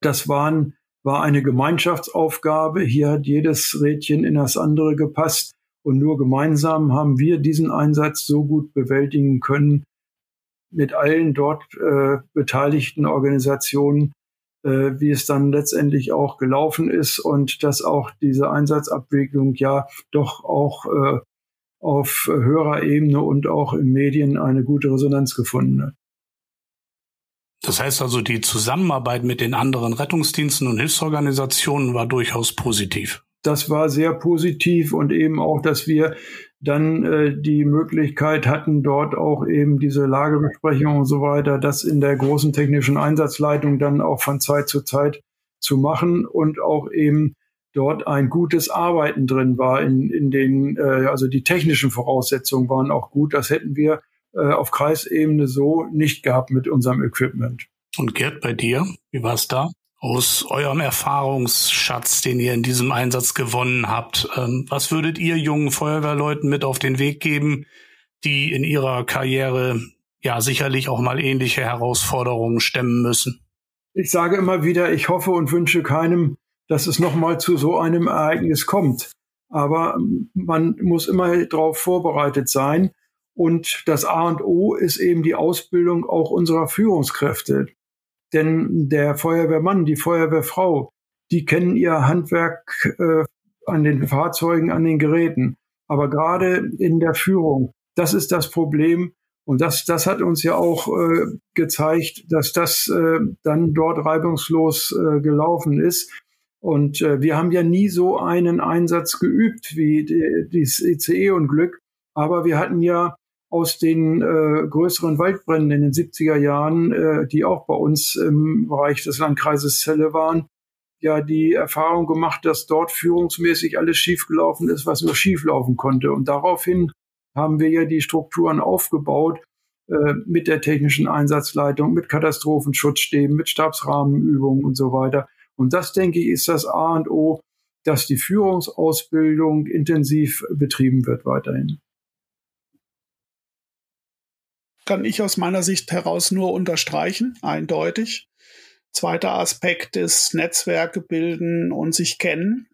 das waren, war eine Gemeinschaftsaufgabe. Hier hat jedes Rädchen in das andere gepasst. Und nur gemeinsam haben wir diesen Einsatz so gut bewältigen können mit allen dort äh, beteiligten Organisationen, äh, wie es dann letztendlich auch gelaufen ist und dass auch diese Einsatzabwicklung ja doch auch äh, auf höherer Ebene und auch in Medien eine gute Resonanz gefunden hat. Das heißt also, die Zusammenarbeit mit den anderen Rettungsdiensten und Hilfsorganisationen war durchaus positiv. Das war sehr positiv und eben auch, dass wir dann äh, die Möglichkeit hatten, dort auch eben diese Lagebesprechung und so weiter, das in der großen technischen Einsatzleitung dann auch von Zeit zu Zeit zu machen und auch eben dort ein gutes Arbeiten drin war in, in den, äh, also die technischen Voraussetzungen waren auch gut. Das hätten wir äh, auf Kreisebene so nicht gehabt mit unserem Equipment. Und Gerd, bei dir, wie war es da? Aus eurem Erfahrungsschatz, den ihr in diesem Einsatz gewonnen habt, ähm, was würdet ihr jungen Feuerwehrleuten mit auf den Weg geben, die in ihrer Karriere ja sicherlich auch mal ähnliche Herausforderungen stemmen müssen? Ich sage immer wieder, ich hoffe und wünsche keinem dass es nochmal zu so einem Ereignis kommt. Aber man muss immer darauf vorbereitet sein. Und das A und O ist eben die Ausbildung auch unserer Führungskräfte. Denn der Feuerwehrmann, die Feuerwehrfrau, die kennen ihr Handwerk äh, an den Fahrzeugen, an den Geräten. Aber gerade in der Führung, das ist das Problem. Und das, das hat uns ja auch äh, gezeigt, dass das äh, dann dort reibungslos äh, gelaufen ist. Und äh, wir haben ja nie so einen Einsatz geübt wie dieses ECE-Unglück, aber wir hatten ja aus den äh, größeren Waldbränden in den 70er Jahren, äh, die auch bei uns im Bereich des Landkreises Celle waren, ja die Erfahrung gemacht, dass dort führungsmäßig alles schiefgelaufen ist, was nur schieflaufen konnte. Und daraufhin haben wir ja die Strukturen aufgebaut äh, mit der technischen Einsatzleitung, mit Katastrophenschutzstäben, mit Stabsrahmenübungen und so weiter. Und das, denke ich, ist das A und O, dass die Führungsausbildung intensiv betrieben wird weiterhin. Kann ich aus meiner Sicht heraus nur unterstreichen, eindeutig. Zweiter Aspekt ist Netzwerke bilden und sich kennen.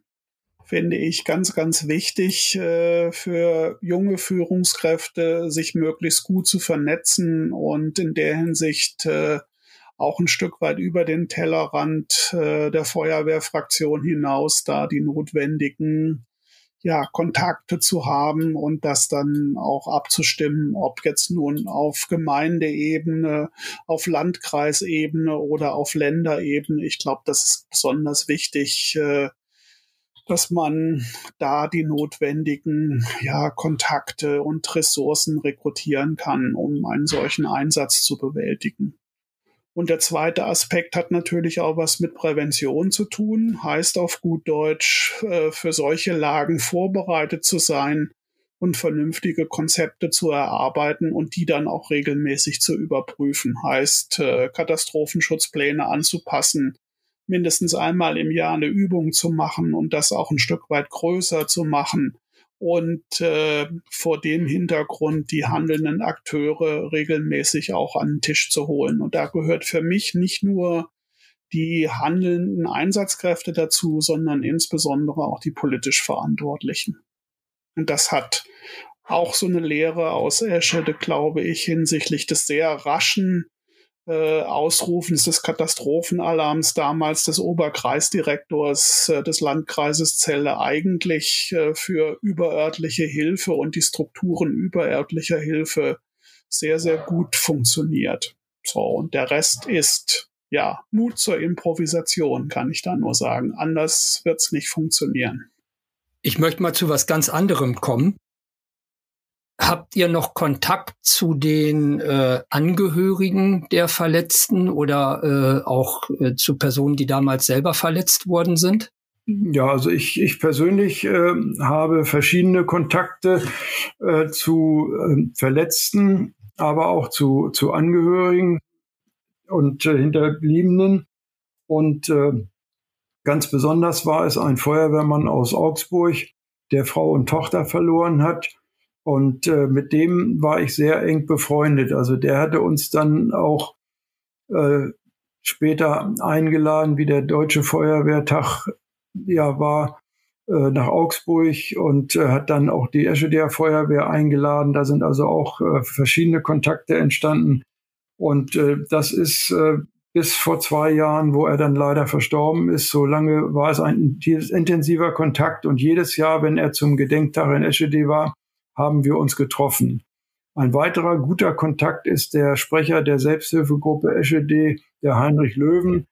Finde ich ganz, ganz wichtig äh, für junge Führungskräfte, sich möglichst gut zu vernetzen und in der Hinsicht äh, auch ein Stück weit über den Tellerrand äh, der Feuerwehrfraktion hinaus da die notwendigen ja, Kontakte zu haben und das dann auch abzustimmen, ob jetzt nun auf Gemeindeebene, auf Landkreisebene oder auf Länderebene. Ich glaube, das ist besonders wichtig, äh, dass man da die notwendigen ja, Kontakte und Ressourcen rekrutieren kann, um einen solchen Einsatz zu bewältigen. Und der zweite Aspekt hat natürlich auch was mit Prävention zu tun, heißt auf gut Deutsch, äh, für solche Lagen vorbereitet zu sein und vernünftige Konzepte zu erarbeiten und die dann auch regelmäßig zu überprüfen. Heißt, äh, Katastrophenschutzpläne anzupassen, mindestens einmal im Jahr eine Übung zu machen und das auch ein Stück weit größer zu machen und äh, vor dem Hintergrund die handelnden Akteure regelmäßig auch an den Tisch zu holen. Und da gehört für mich nicht nur die handelnden Einsatzkräfte dazu, sondern insbesondere auch die politisch Verantwortlichen. Und das hat auch so eine Lehre aus Eschede, glaube ich, hinsichtlich des sehr raschen äh, Ausrufens des Katastrophenalarms damals des Oberkreisdirektors äh, des Landkreises Celle eigentlich äh, für überörtliche Hilfe und die Strukturen überörtlicher Hilfe sehr, sehr gut funktioniert. So, und der Rest ist ja Mut zur Improvisation, kann ich da nur sagen. Anders wird's nicht funktionieren. Ich möchte mal zu was ganz anderem kommen. Habt ihr noch Kontakt zu den äh, Angehörigen der Verletzten oder äh, auch äh, zu Personen, die damals selber verletzt worden sind? Ja, also ich, ich persönlich äh, habe verschiedene Kontakte äh, zu äh, Verletzten, aber auch zu, zu Angehörigen und äh, Hinterbliebenen. Und äh, ganz besonders war es ein Feuerwehrmann aus Augsburg, der Frau und Tochter verloren hat. Und äh, mit dem war ich sehr eng befreundet. Also der hatte uns dann auch äh, später eingeladen, wie der Deutsche Feuerwehrtag ja war, äh, nach Augsburg und äh, hat dann auch die Escheder Feuerwehr eingeladen. Da sind also auch äh, verschiedene Kontakte entstanden. Und äh, das ist äh, bis vor zwei Jahren, wo er dann leider verstorben ist. So lange war es ein intensiver Kontakt und jedes Jahr, wenn er zum Gedenktag in Eschede war, haben wir uns getroffen. Ein weiterer guter Kontakt ist der Sprecher der Selbsthilfegruppe Eschede, der Heinrich Löwen,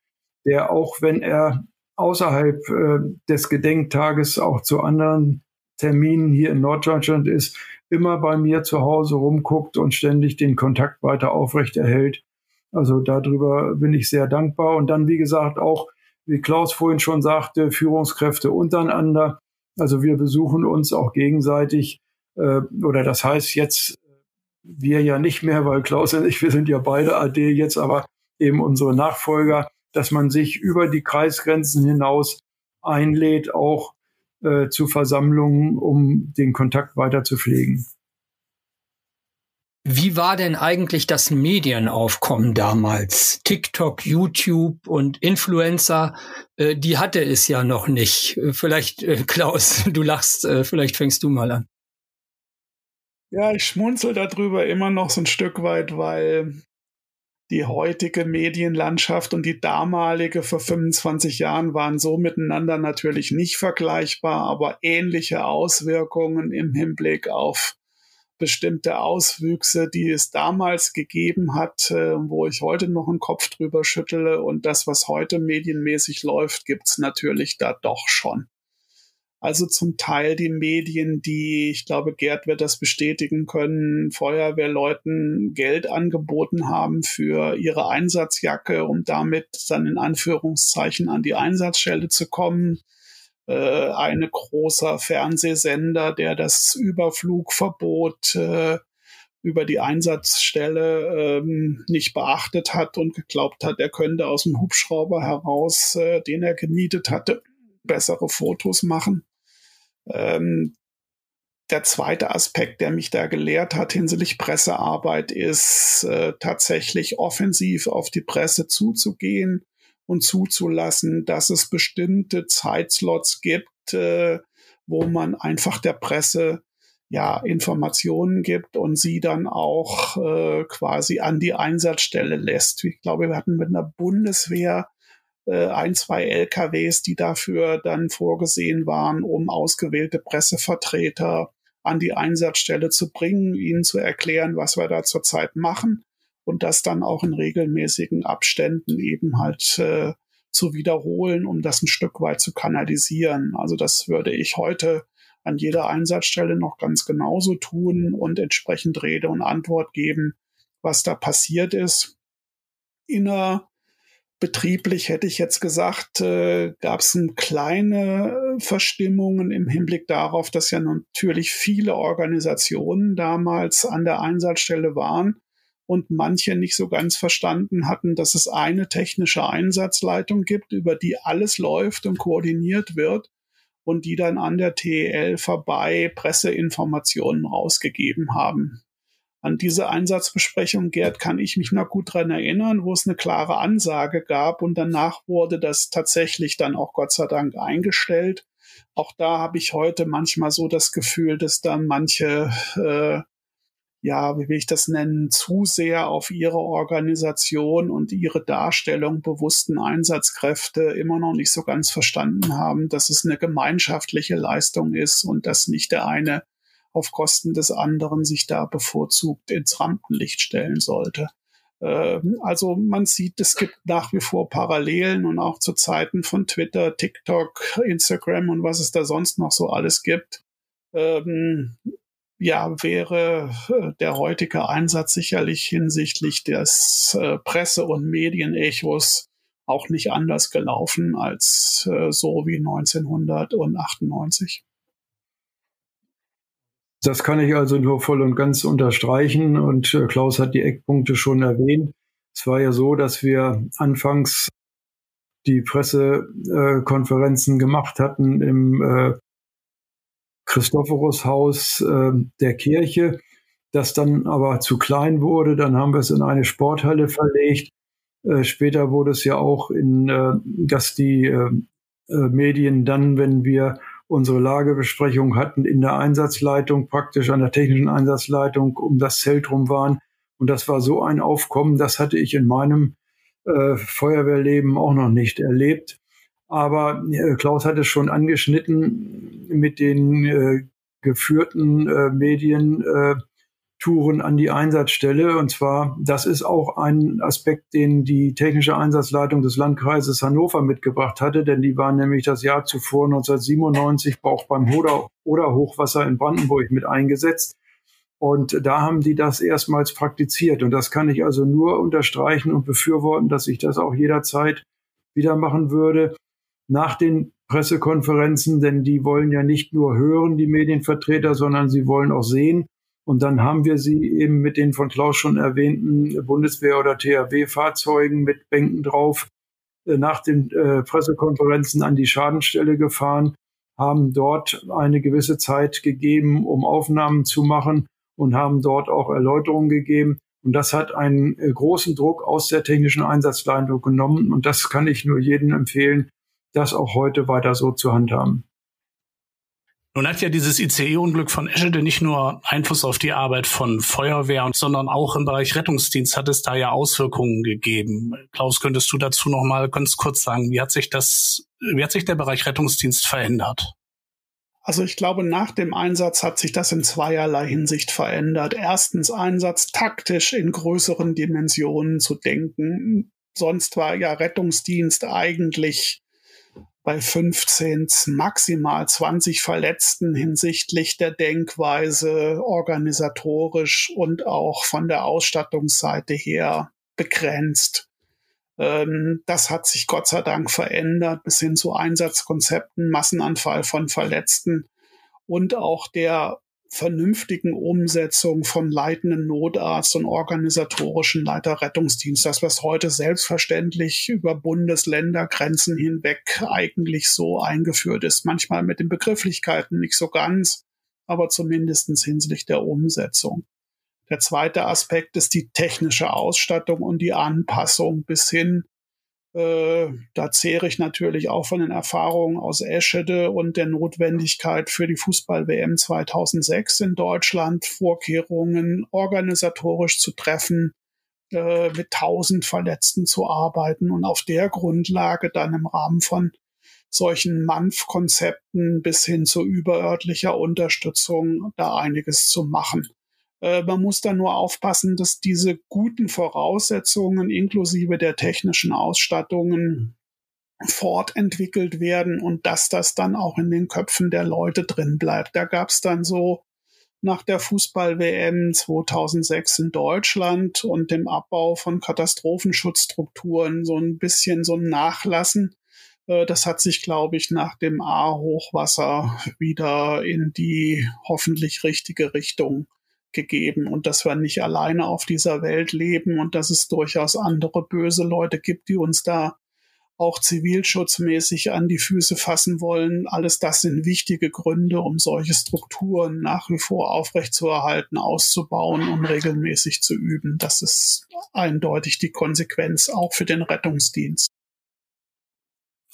der auch wenn er außerhalb äh, des Gedenktages auch zu anderen Terminen hier in Norddeutschland ist, immer bei mir zu Hause rumguckt und ständig den Kontakt weiter aufrechterhält. Also darüber bin ich sehr dankbar. Und dann, wie gesagt, auch, wie Klaus vorhin schon sagte, Führungskräfte untereinander. Also wir besuchen uns auch gegenseitig. Äh, oder das heißt jetzt wir ja nicht mehr, weil Klaus und ich, wir sind ja beide AD jetzt, aber eben unsere Nachfolger, dass man sich über die Kreisgrenzen hinaus einlädt, auch äh, zu Versammlungen, um den Kontakt weiter zu pflegen. Wie war denn eigentlich das Medienaufkommen damals? TikTok, YouTube und Influencer, äh, die hatte es ja noch nicht. Äh, vielleicht, äh, Klaus, du lachst, äh, vielleicht fängst du mal an. Ja, ich schmunzel darüber immer noch so ein Stück weit, weil die heutige Medienlandschaft und die damalige vor 25 Jahren waren so miteinander natürlich nicht vergleichbar, aber ähnliche Auswirkungen im Hinblick auf bestimmte Auswüchse, die es damals gegeben hat, äh, wo ich heute noch einen Kopf drüber schüttele. Und das, was heute medienmäßig läuft, gibt's natürlich da doch schon. Also zum Teil die Medien, die, ich glaube, Gerd wird das bestätigen können, Feuerwehrleuten Geld angeboten haben für ihre Einsatzjacke, um damit dann in Anführungszeichen an die Einsatzstelle zu kommen. Äh, eine großer Fernsehsender, der das Überflugverbot äh, über die Einsatzstelle ähm, nicht beachtet hat und geglaubt hat, er könnte aus dem Hubschrauber heraus, äh, den er gemietet hatte, bessere Fotos machen. Ähm, der zweite Aspekt, der mich da gelehrt hat hinsichtlich Pressearbeit, ist äh, tatsächlich offensiv auf die Presse zuzugehen und zuzulassen, dass es bestimmte Zeitslots gibt, äh, wo man einfach der Presse ja Informationen gibt und sie dann auch äh, quasi an die Einsatzstelle lässt. Ich glaube, wir hatten mit einer Bundeswehr ein, zwei LKWs, die dafür dann vorgesehen waren, um ausgewählte Pressevertreter an die Einsatzstelle zu bringen, ihnen zu erklären, was wir da zurzeit machen und das dann auch in regelmäßigen Abständen eben halt äh, zu wiederholen, um das ein Stück weit zu kanalisieren. Also das würde ich heute an jeder Einsatzstelle noch ganz genauso tun und entsprechend Rede und Antwort geben, was da passiert ist. Inner betrieblich hätte ich jetzt gesagt, äh, gab es kleine Verstimmungen im Hinblick darauf, dass ja natürlich viele Organisationen damals an der Einsatzstelle waren und manche nicht so ganz verstanden hatten, dass es eine technische Einsatzleitung gibt, über die alles läuft und koordiniert wird und die dann an der TEL vorbei Presseinformationen rausgegeben haben. An diese Einsatzbesprechung, Gerd, kann ich mich noch gut dran erinnern, wo es eine klare Ansage gab und danach wurde das tatsächlich dann auch Gott sei Dank eingestellt. Auch da habe ich heute manchmal so das Gefühl, dass da manche, äh, ja, wie will ich das nennen, zu sehr auf ihre Organisation und ihre Darstellung bewussten Einsatzkräfte immer noch nicht so ganz verstanden haben, dass es eine gemeinschaftliche Leistung ist und dass nicht der eine auf Kosten des anderen sich da bevorzugt ins Rampenlicht stellen sollte. Ähm, also man sieht, es gibt nach wie vor Parallelen und auch zu Zeiten von Twitter, TikTok, Instagram und was es da sonst noch so alles gibt. Ähm, ja, wäre äh, der heutige Einsatz sicherlich hinsichtlich des äh, Presse- und Medienechos auch nicht anders gelaufen als äh, so wie 1998. Das kann ich also nur voll und ganz unterstreichen und äh, Klaus hat die Eckpunkte schon erwähnt. Es war ja so, dass wir anfangs die Pressekonferenzen äh, gemacht hatten im äh, Christophorus-Haus äh, der Kirche, das dann aber zu klein wurde. Dann haben wir es in eine Sporthalle verlegt. Äh, später wurde es ja auch in, äh, dass die äh, äh, Medien dann, wenn wir unsere Lagebesprechung hatten in der Einsatzleitung, praktisch an der technischen Einsatzleitung um das Zelt rum waren. Und das war so ein Aufkommen, das hatte ich in meinem äh, Feuerwehrleben auch noch nicht erlebt. Aber äh, Klaus hat es schon angeschnitten mit den äh, geführten äh, Medien. Touren an die Einsatzstelle. Und zwar, das ist auch ein Aspekt, den die technische Einsatzleitung des Landkreises Hannover mitgebracht hatte, denn die waren nämlich das Jahr zuvor 1997 auch beim Oder, Oder Hochwasser in Brandenburg mit eingesetzt. Und da haben die das erstmals praktiziert. Und das kann ich also nur unterstreichen und befürworten, dass ich das auch jederzeit wieder machen würde. Nach den Pressekonferenzen, denn die wollen ja nicht nur hören, die Medienvertreter, sondern sie wollen auch sehen. Und dann haben wir sie eben mit den von Klaus schon erwähnten Bundeswehr- oder THW-Fahrzeugen mit Bänken drauf äh, nach den äh, Pressekonferenzen an die Schadenstelle gefahren, haben dort eine gewisse Zeit gegeben, um Aufnahmen zu machen und haben dort auch Erläuterungen gegeben. Und das hat einen äh, großen Druck aus der technischen Einsatzleitung genommen. Und das kann ich nur jedem empfehlen, das auch heute weiter so zu handhaben. Nun hat ja dieses ICE-Unglück von Eschede nicht nur Einfluss auf die Arbeit von Feuerwehr, sondern auch im Bereich Rettungsdienst hat es da ja Auswirkungen gegeben. Klaus, könntest du dazu noch mal ganz kurz sagen, wie hat sich das, wie hat sich der Bereich Rettungsdienst verändert? Also ich glaube, nach dem Einsatz hat sich das in zweierlei Hinsicht verändert. Erstens Einsatz taktisch in größeren Dimensionen zu denken. Sonst war ja Rettungsdienst eigentlich bei 15, maximal 20 Verletzten hinsichtlich der Denkweise organisatorisch und auch von der Ausstattungsseite her begrenzt. Ähm, das hat sich Gott sei Dank verändert bis hin zu Einsatzkonzepten, Massenanfall von Verletzten und auch der vernünftigen Umsetzung von leitenden Notarzt und organisatorischen Leiter Rettungsdienst, das was heute selbstverständlich über Bundesländergrenzen hinweg eigentlich so eingeführt ist. Manchmal mit den Begrifflichkeiten nicht so ganz, aber zumindestens hinsichtlich der Umsetzung. Der zweite Aspekt ist die technische Ausstattung und die Anpassung bis hin da zehre ich natürlich auch von den Erfahrungen aus Eschede und der Notwendigkeit für die Fußball-WM 2006 in Deutschland, Vorkehrungen organisatorisch zu treffen, äh, mit tausend Verletzten zu arbeiten und auf der Grundlage dann im Rahmen von solchen MANF-Konzepten bis hin zu überörtlicher Unterstützung da einiges zu machen. Äh, man muss da nur aufpassen, dass diese guten Voraussetzungen inklusive der technischen Ausstattungen fortentwickelt werden und dass das dann auch in den Köpfen der Leute drin bleibt. Da gab es dann so nach der Fußball-WM 2006 in Deutschland und dem Abbau von Katastrophenschutzstrukturen so ein bisschen so ein Nachlassen. Äh, das hat sich, glaube ich, nach dem A-Hochwasser wieder in die hoffentlich richtige Richtung gegeben und dass wir nicht alleine auf dieser Welt leben und dass es durchaus andere böse Leute gibt, die uns da auch zivilschutzmäßig an die Füße fassen wollen. Alles das sind wichtige Gründe, um solche Strukturen nach wie vor aufrechtzuerhalten, auszubauen und regelmäßig zu üben. Das ist eindeutig die Konsequenz auch für den Rettungsdienst.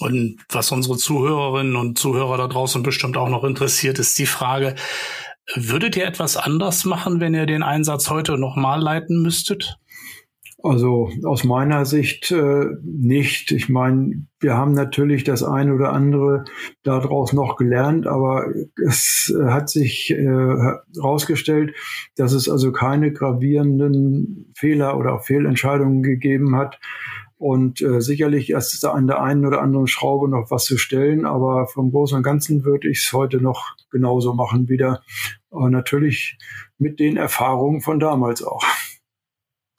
Und was unsere Zuhörerinnen und Zuhörer da draußen bestimmt auch noch interessiert, ist die Frage, würdet ihr etwas anders machen, wenn ihr den Einsatz heute nochmal leiten müsstet? Also aus meiner Sicht äh, nicht. Ich meine, wir haben natürlich das eine oder andere daraus noch gelernt, aber es hat sich herausgestellt, äh, dass es also keine gravierenden Fehler oder Fehlentscheidungen gegeben hat. Und äh, sicherlich ist an der einen oder anderen Schraube noch was zu stellen, aber vom Großen und Ganzen würde ich es heute noch genauso machen wieder. Aber natürlich mit den Erfahrungen von damals auch.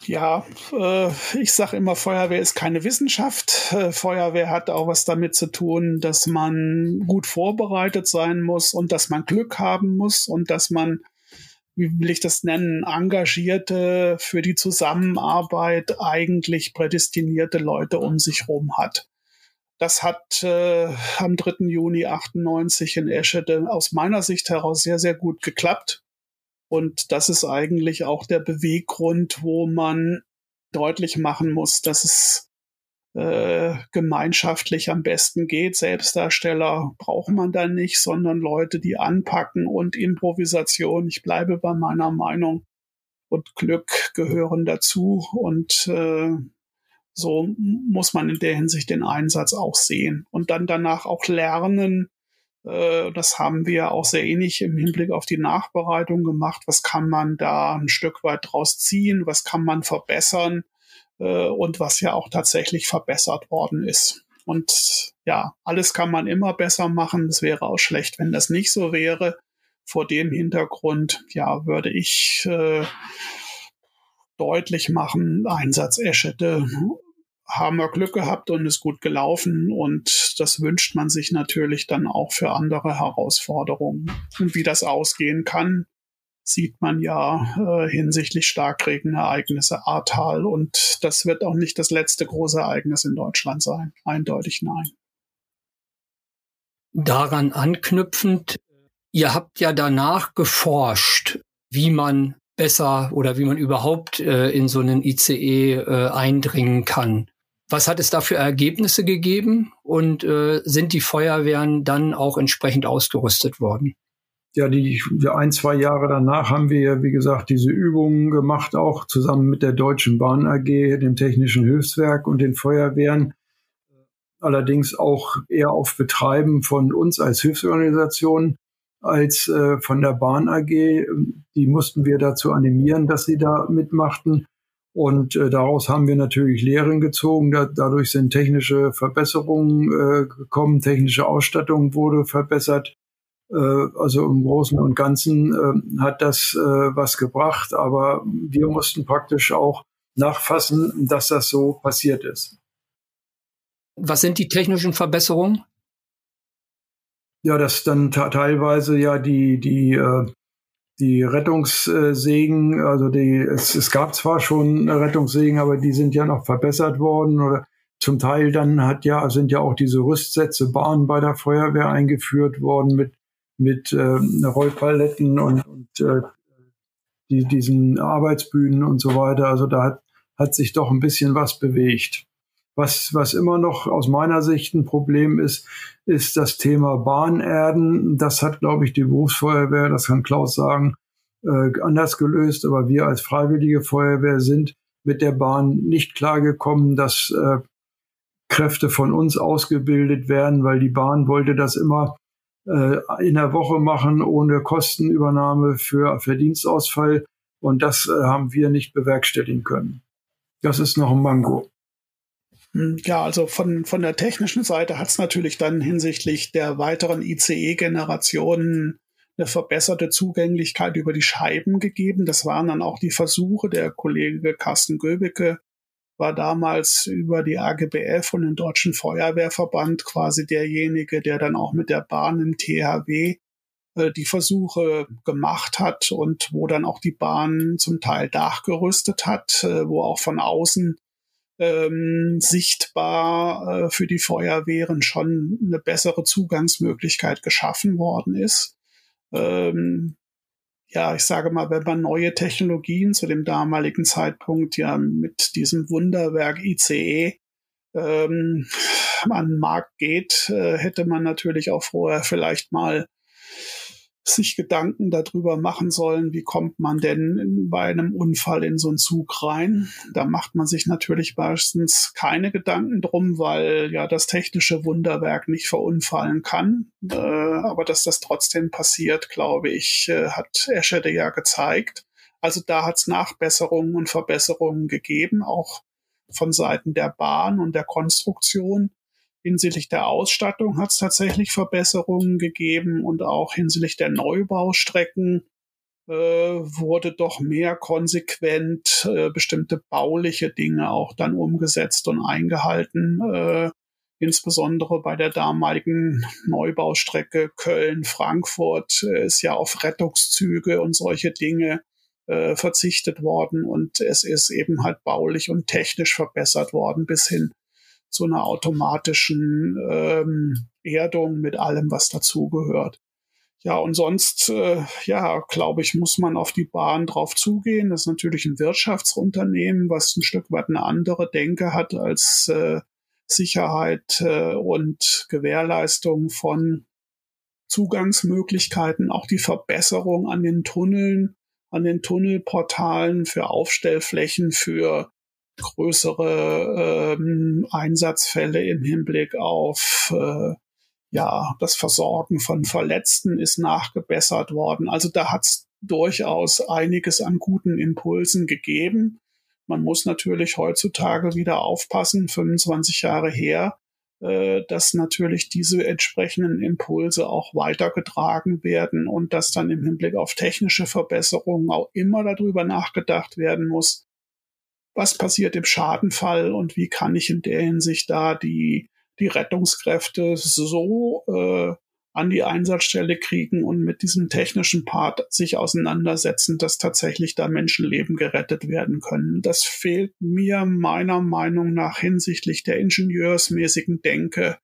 Ja, äh, ich sage immer, Feuerwehr ist keine Wissenschaft. Äh, Feuerwehr hat auch was damit zu tun, dass man gut vorbereitet sein muss und dass man Glück haben muss und dass man, wie will ich das nennen, engagierte für die Zusammenarbeit eigentlich prädestinierte Leute um sich herum hat. Das hat äh, am 3. Juni 98 in Eschede aus meiner Sicht heraus sehr, sehr gut geklappt. Und das ist eigentlich auch der Beweggrund, wo man deutlich machen muss, dass es äh, gemeinschaftlich am besten geht. Selbstdarsteller braucht man da nicht, sondern Leute, die anpacken und Improvisation. Ich bleibe bei meiner Meinung. Und Glück gehören dazu. Und äh, so muss man in der Hinsicht den Einsatz auch sehen. Und dann danach auch lernen, äh, das haben wir auch sehr ähnlich im Hinblick auf die Nachbereitung gemacht. Was kann man da ein Stück weit draus ziehen? Was kann man verbessern? Äh, und was ja auch tatsächlich verbessert worden ist. Und ja, alles kann man immer besser machen. Es wäre auch schlecht, wenn das nicht so wäre. Vor dem Hintergrund, ja, würde ich äh, deutlich machen, Einsatz Eschede haben wir Glück gehabt und ist gut gelaufen. Und das wünscht man sich natürlich dann auch für andere Herausforderungen. Und wie das ausgehen kann, sieht man ja äh, hinsichtlich Starkregenereignisse Ahrtal. Und das wird auch nicht das letzte große Ereignis in Deutschland sein. Eindeutig nein. Daran anknüpfend, ihr habt ja danach geforscht, wie man besser oder wie man überhaupt äh, in so einen ICE äh, eindringen kann. Was hat es da für Ergebnisse gegeben und äh, sind die Feuerwehren dann auch entsprechend ausgerüstet worden? Ja, die, die ein, zwei Jahre danach haben wir, wie gesagt, diese Übungen gemacht, auch zusammen mit der Deutschen Bahn AG, dem Technischen Hilfswerk und den Feuerwehren. Allerdings auch eher auf Betreiben von uns als Hilfsorganisation als äh, von der Bahn AG. Die mussten wir dazu animieren, dass sie da mitmachten. Und äh, daraus haben wir natürlich Lehren gezogen. Da, dadurch sind technische Verbesserungen äh, gekommen, technische Ausstattung wurde verbessert. Äh, also im Großen und Ganzen äh, hat das äh, was gebracht, aber wir mussten praktisch auch nachfassen, dass das so passiert ist. Was sind die technischen Verbesserungen? Ja, dass dann teilweise ja die, die äh, die Rettungssägen, also die, es, es gab zwar schon Rettungssägen, aber die sind ja noch verbessert worden oder zum Teil dann hat ja, sind ja auch diese Rüstsätze Bahn bei der Feuerwehr eingeführt worden mit, mit äh, Rollpaletten und, und äh, die, diesen Arbeitsbühnen und so weiter. Also da hat, hat sich doch ein bisschen was bewegt. Was, was immer noch aus meiner Sicht ein Problem ist, ist das Thema Bahnerden. Das hat, glaube ich, die Berufsfeuerwehr, das kann Klaus sagen, äh, anders gelöst. Aber wir als Freiwillige Feuerwehr sind mit der Bahn nicht klargekommen, dass äh, Kräfte von uns ausgebildet werden, weil die Bahn wollte das immer äh, in der Woche machen, ohne Kostenübernahme für Verdienstausfall. Und das äh, haben wir nicht bewerkstelligen können. Das ist noch ein Mango. Hm, ja, also von, von der technischen Seite hat es natürlich dann hinsichtlich der weiteren ICE-Generationen eine verbesserte Zugänglichkeit über die Scheiben gegeben. Das waren dann auch die Versuche. Der Kollege Carsten Göbicke war damals über die AGBF und den Deutschen Feuerwehrverband quasi derjenige, der dann auch mit der Bahn im THW äh, die Versuche gemacht hat und wo dann auch die Bahn zum Teil nachgerüstet hat, äh, wo auch von außen ähm, sichtbar äh, für die Feuerwehren schon eine bessere Zugangsmöglichkeit geschaffen worden ist. Ähm, ja, ich sage mal, wenn man neue Technologien zu dem damaligen Zeitpunkt ja mit diesem Wunderwerk ICE ähm, an den Markt geht, äh, hätte man natürlich auch vorher vielleicht mal sich Gedanken darüber machen sollen, wie kommt man denn bei einem Unfall in so einen Zug rein. Da macht man sich natürlich meistens keine Gedanken drum, weil ja das technische Wunderwerk nicht verunfallen kann. Äh, aber dass das trotzdem passiert, glaube ich, äh, hat Eschede ja gezeigt. Also da hat es Nachbesserungen und Verbesserungen gegeben, auch von Seiten der Bahn und der Konstruktion. Hinsichtlich der Ausstattung hat es tatsächlich Verbesserungen gegeben und auch hinsichtlich der Neubaustrecken äh, wurde doch mehr konsequent äh, bestimmte bauliche Dinge auch dann umgesetzt und eingehalten. Äh, insbesondere bei der damaligen Neubaustrecke Köln-Frankfurt äh, ist ja auf Rettungszüge und solche Dinge äh, verzichtet worden und es ist eben halt baulich und technisch verbessert worden bis hin zu einer automatischen ähm, Erdung mit allem, was dazugehört. Ja, und sonst, äh, ja, glaube ich, muss man auf die Bahn drauf zugehen. Das ist natürlich ein Wirtschaftsunternehmen, was ein Stück weit eine andere Denke hat als äh, Sicherheit äh, und Gewährleistung von Zugangsmöglichkeiten, auch die Verbesserung an den Tunneln, an den Tunnelportalen für Aufstellflächen, für größere ähm, Einsatzfälle im Hinblick auf äh, ja das Versorgen von Verletzten ist nachgebessert worden. Also da hat es durchaus einiges an guten Impulsen gegeben. Man muss natürlich heutzutage wieder aufpassen, 25 Jahre her, äh, dass natürlich diese entsprechenden Impulse auch weitergetragen werden und dass dann im Hinblick auf technische Verbesserungen auch immer darüber nachgedacht werden muss, was passiert im Schadenfall und wie kann ich in der Hinsicht da die, die Rettungskräfte so äh, an die Einsatzstelle kriegen und mit diesem technischen Part sich auseinandersetzen, dass tatsächlich da Menschenleben gerettet werden können. Das fehlt mir meiner Meinung nach hinsichtlich der ingenieursmäßigen Denke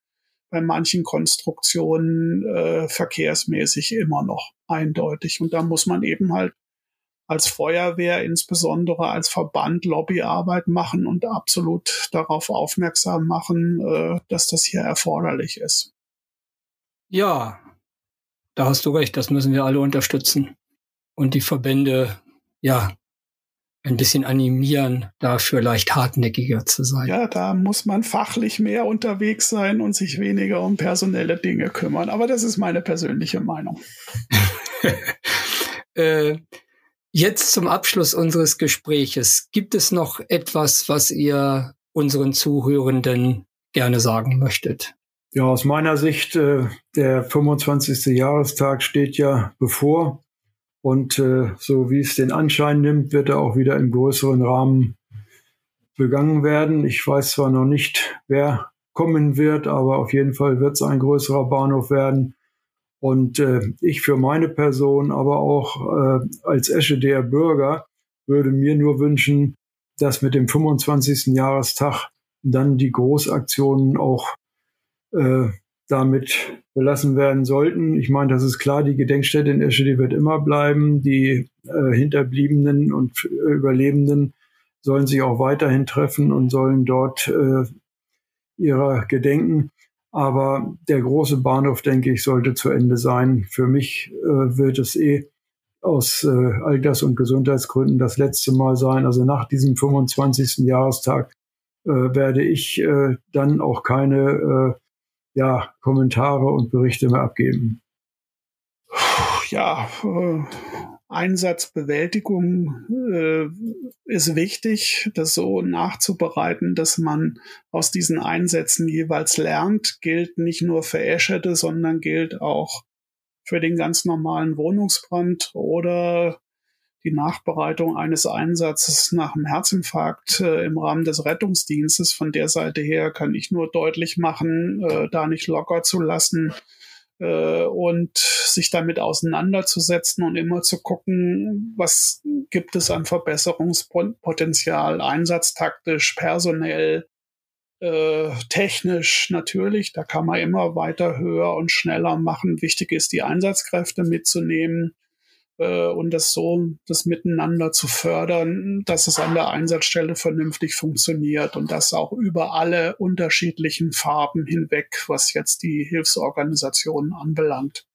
bei manchen Konstruktionen äh, verkehrsmäßig immer noch eindeutig. Und da muss man eben halt als Feuerwehr, insbesondere als Verband Lobbyarbeit machen und absolut darauf aufmerksam machen, äh, dass das hier erforderlich ist. Ja, da hast du recht, das müssen wir alle unterstützen. Und die Verbände, ja, ein bisschen animieren, dafür leicht hartnäckiger zu sein. Ja, da muss man fachlich mehr unterwegs sein und sich weniger um personelle Dinge kümmern. Aber das ist meine persönliche Meinung. äh, Jetzt zum Abschluss unseres Gespräches. Gibt es noch etwas, was ihr unseren Zuhörenden gerne sagen möchtet? Ja, aus meiner Sicht, äh, der 25. Jahrestag steht ja bevor. Und äh, so wie es den Anschein nimmt, wird er auch wieder im größeren Rahmen begangen werden. Ich weiß zwar noch nicht, wer kommen wird, aber auf jeden Fall wird es ein größerer Bahnhof werden. Und äh, ich für meine Person, aber auch äh, als Eschedeer Bürger, würde mir nur wünschen, dass mit dem 25. Jahrestag dann die Großaktionen auch äh, damit belassen werden sollten. Ich meine, das ist klar, die Gedenkstätte in Eschede wird immer bleiben. Die äh, Hinterbliebenen und Überlebenden sollen sich auch weiterhin treffen und sollen dort äh, ihrer gedenken. Aber der große Bahnhof, denke ich, sollte zu Ende sein. Für mich äh, wird es eh aus äh, Alters- und Gesundheitsgründen das letzte Mal sein. Also nach diesem 25. Jahrestag äh, werde ich äh, dann auch keine äh, ja, Kommentare und Berichte mehr abgeben. Ja, äh, Einsatzbewältigung äh, ist wichtig, das so nachzubereiten, dass man aus diesen Einsätzen jeweils lernt, gilt nicht nur für Eschede, sondern gilt auch für den ganz normalen Wohnungsbrand oder die Nachbereitung eines Einsatzes nach einem Herzinfarkt äh, im Rahmen des Rettungsdienstes. Von der Seite her kann ich nur deutlich machen, äh, da nicht locker zu lassen und sich damit auseinanderzusetzen und immer zu gucken, was gibt es an Verbesserungspotenzial, einsatztaktisch, personell, äh, technisch natürlich, da kann man immer weiter höher und schneller machen. Wichtig ist, die Einsatzkräfte mitzunehmen äh, und das so, das miteinander zu fördern, dass es an der Einsatzstelle vernünftig funktioniert und das auch über alle unterschiedlichen Farben hinweg, was jetzt die Hilfsorganisationen anbelangt.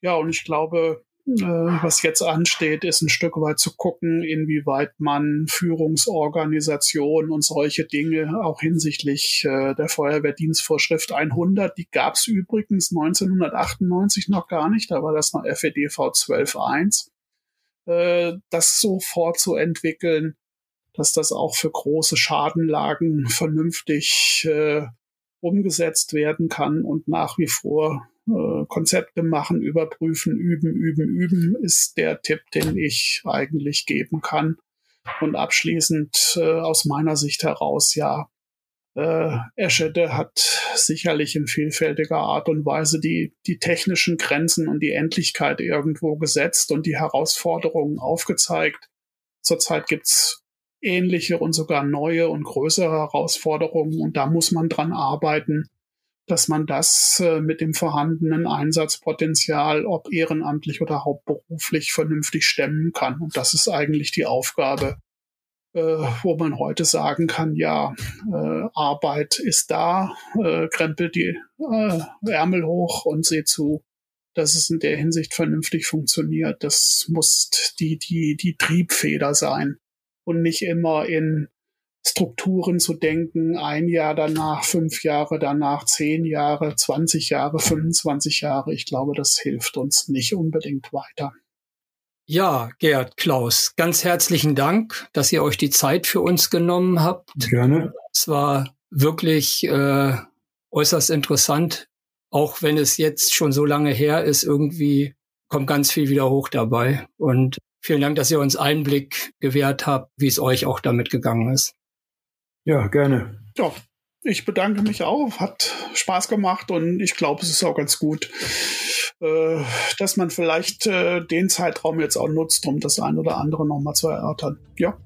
Ja, und ich glaube, was jetzt ansteht, ist ein Stück weit zu gucken, inwieweit man Führungsorganisation und solche Dinge auch hinsichtlich äh, der Feuerwehrdienstvorschrift 100, die gab es übrigens 1998 noch gar nicht, da war das noch FEDV 12.1, äh, das so fortzuentwickeln, dass das auch für große Schadenlagen vernünftig äh, umgesetzt werden kann und nach wie vor äh, Konzepte machen, überprüfen, üben, üben, üben ist der Tipp, den ich eigentlich geben kann. Und abschließend äh, aus meiner Sicht heraus, ja, äh, Eschede hat sicherlich in vielfältiger Art und Weise die, die technischen Grenzen und die Endlichkeit irgendwo gesetzt und die Herausforderungen aufgezeigt. Zurzeit gibt's ähnliche und sogar neue und größere Herausforderungen und da muss man dran arbeiten dass man das äh, mit dem vorhandenen Einsatzpotenzial, ob ehrenamtlich oder hauptberuflich, vernünftig stemmen kann. Und das ist eigentlich die Aufgabe, äh, wo man heute sagen kann, ja, äh, Arbeit ist da, äh, krempelt die äh, Ärmel hoch und seht zu, dass es in der Hinsicht vernünftig funktioniert. Das muss die, die, die Triebfeder sein und nicht immer in Strukturen zu denken, ein Jahr danach, fünf Jahre danach, zehn Jahre, 20 Jahre, 25 Jahre. Ich glaube, das hilft uns nicht unbedingt weiter. Ja, Gerd, Klaus, ganz herzlichen Dank, dass ihr euch die Zeit für uns genommen habt. Gerne. Es war wirklich äh, äußerst interessant, auch wenn es jetzt schon so lange her ist, irgendwie kommt ganz viel wieder hoch dabei. Und vielen Dank, dass ihr uns Einblick gewährt habt, wie es euch auch damit gegangen ist. Ja, gerne. Ja, ich bedanke mich auch. Hat Spaß gemacht und ich glaube, es ist auch ganz gut, äh, dass man vielleicht äh, den Zeitraum jetzt auch nutzt, um das ein oder andere nochmal zu erörtern. Ja.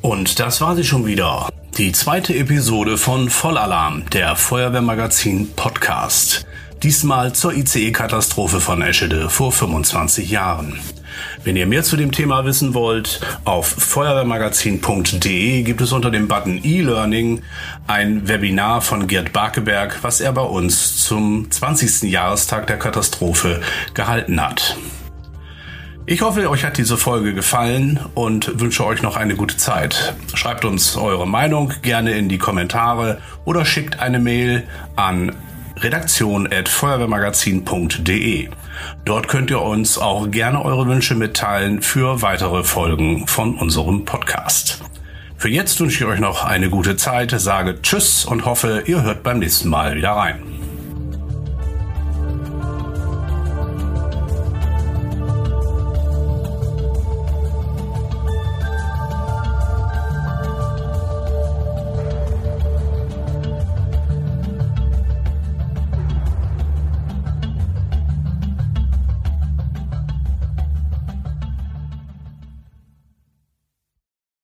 Und das war sie schon wieder. Die zweite Episode von Vollalarm, der Feuerwehrmagazin Podcast. Diesmal zur ICE-Katastrophe von Eschede vor 25 Jahren. Wenn ihr mehr zu dem Thema wissen wollt, auf feuerwehrmagazin.de gibt es unter dem Button E-Learning ein Webinar von Gerd Barkeberg, was er bei uns zum 20. Jahrestag der Katastrophe gehalten hat. Ich hoffe, euch hat diese Folge gefallen und wünsche euch noch eine gute Zeit. Schreibt uns eure Meinung gerne in die Kommentare oder schickt eine Mail an redaktion.feuerwehrmagazin.de. Dort könnt ihr uns auch gerne eure Wünsche mitteilen für weitere Folgen von unserem Podcast. Für jetzt wünsche ich euch noch eine gute Zeit, sage Tschüss und hoffe, ihr hört beim nächsten Mal wieder rein.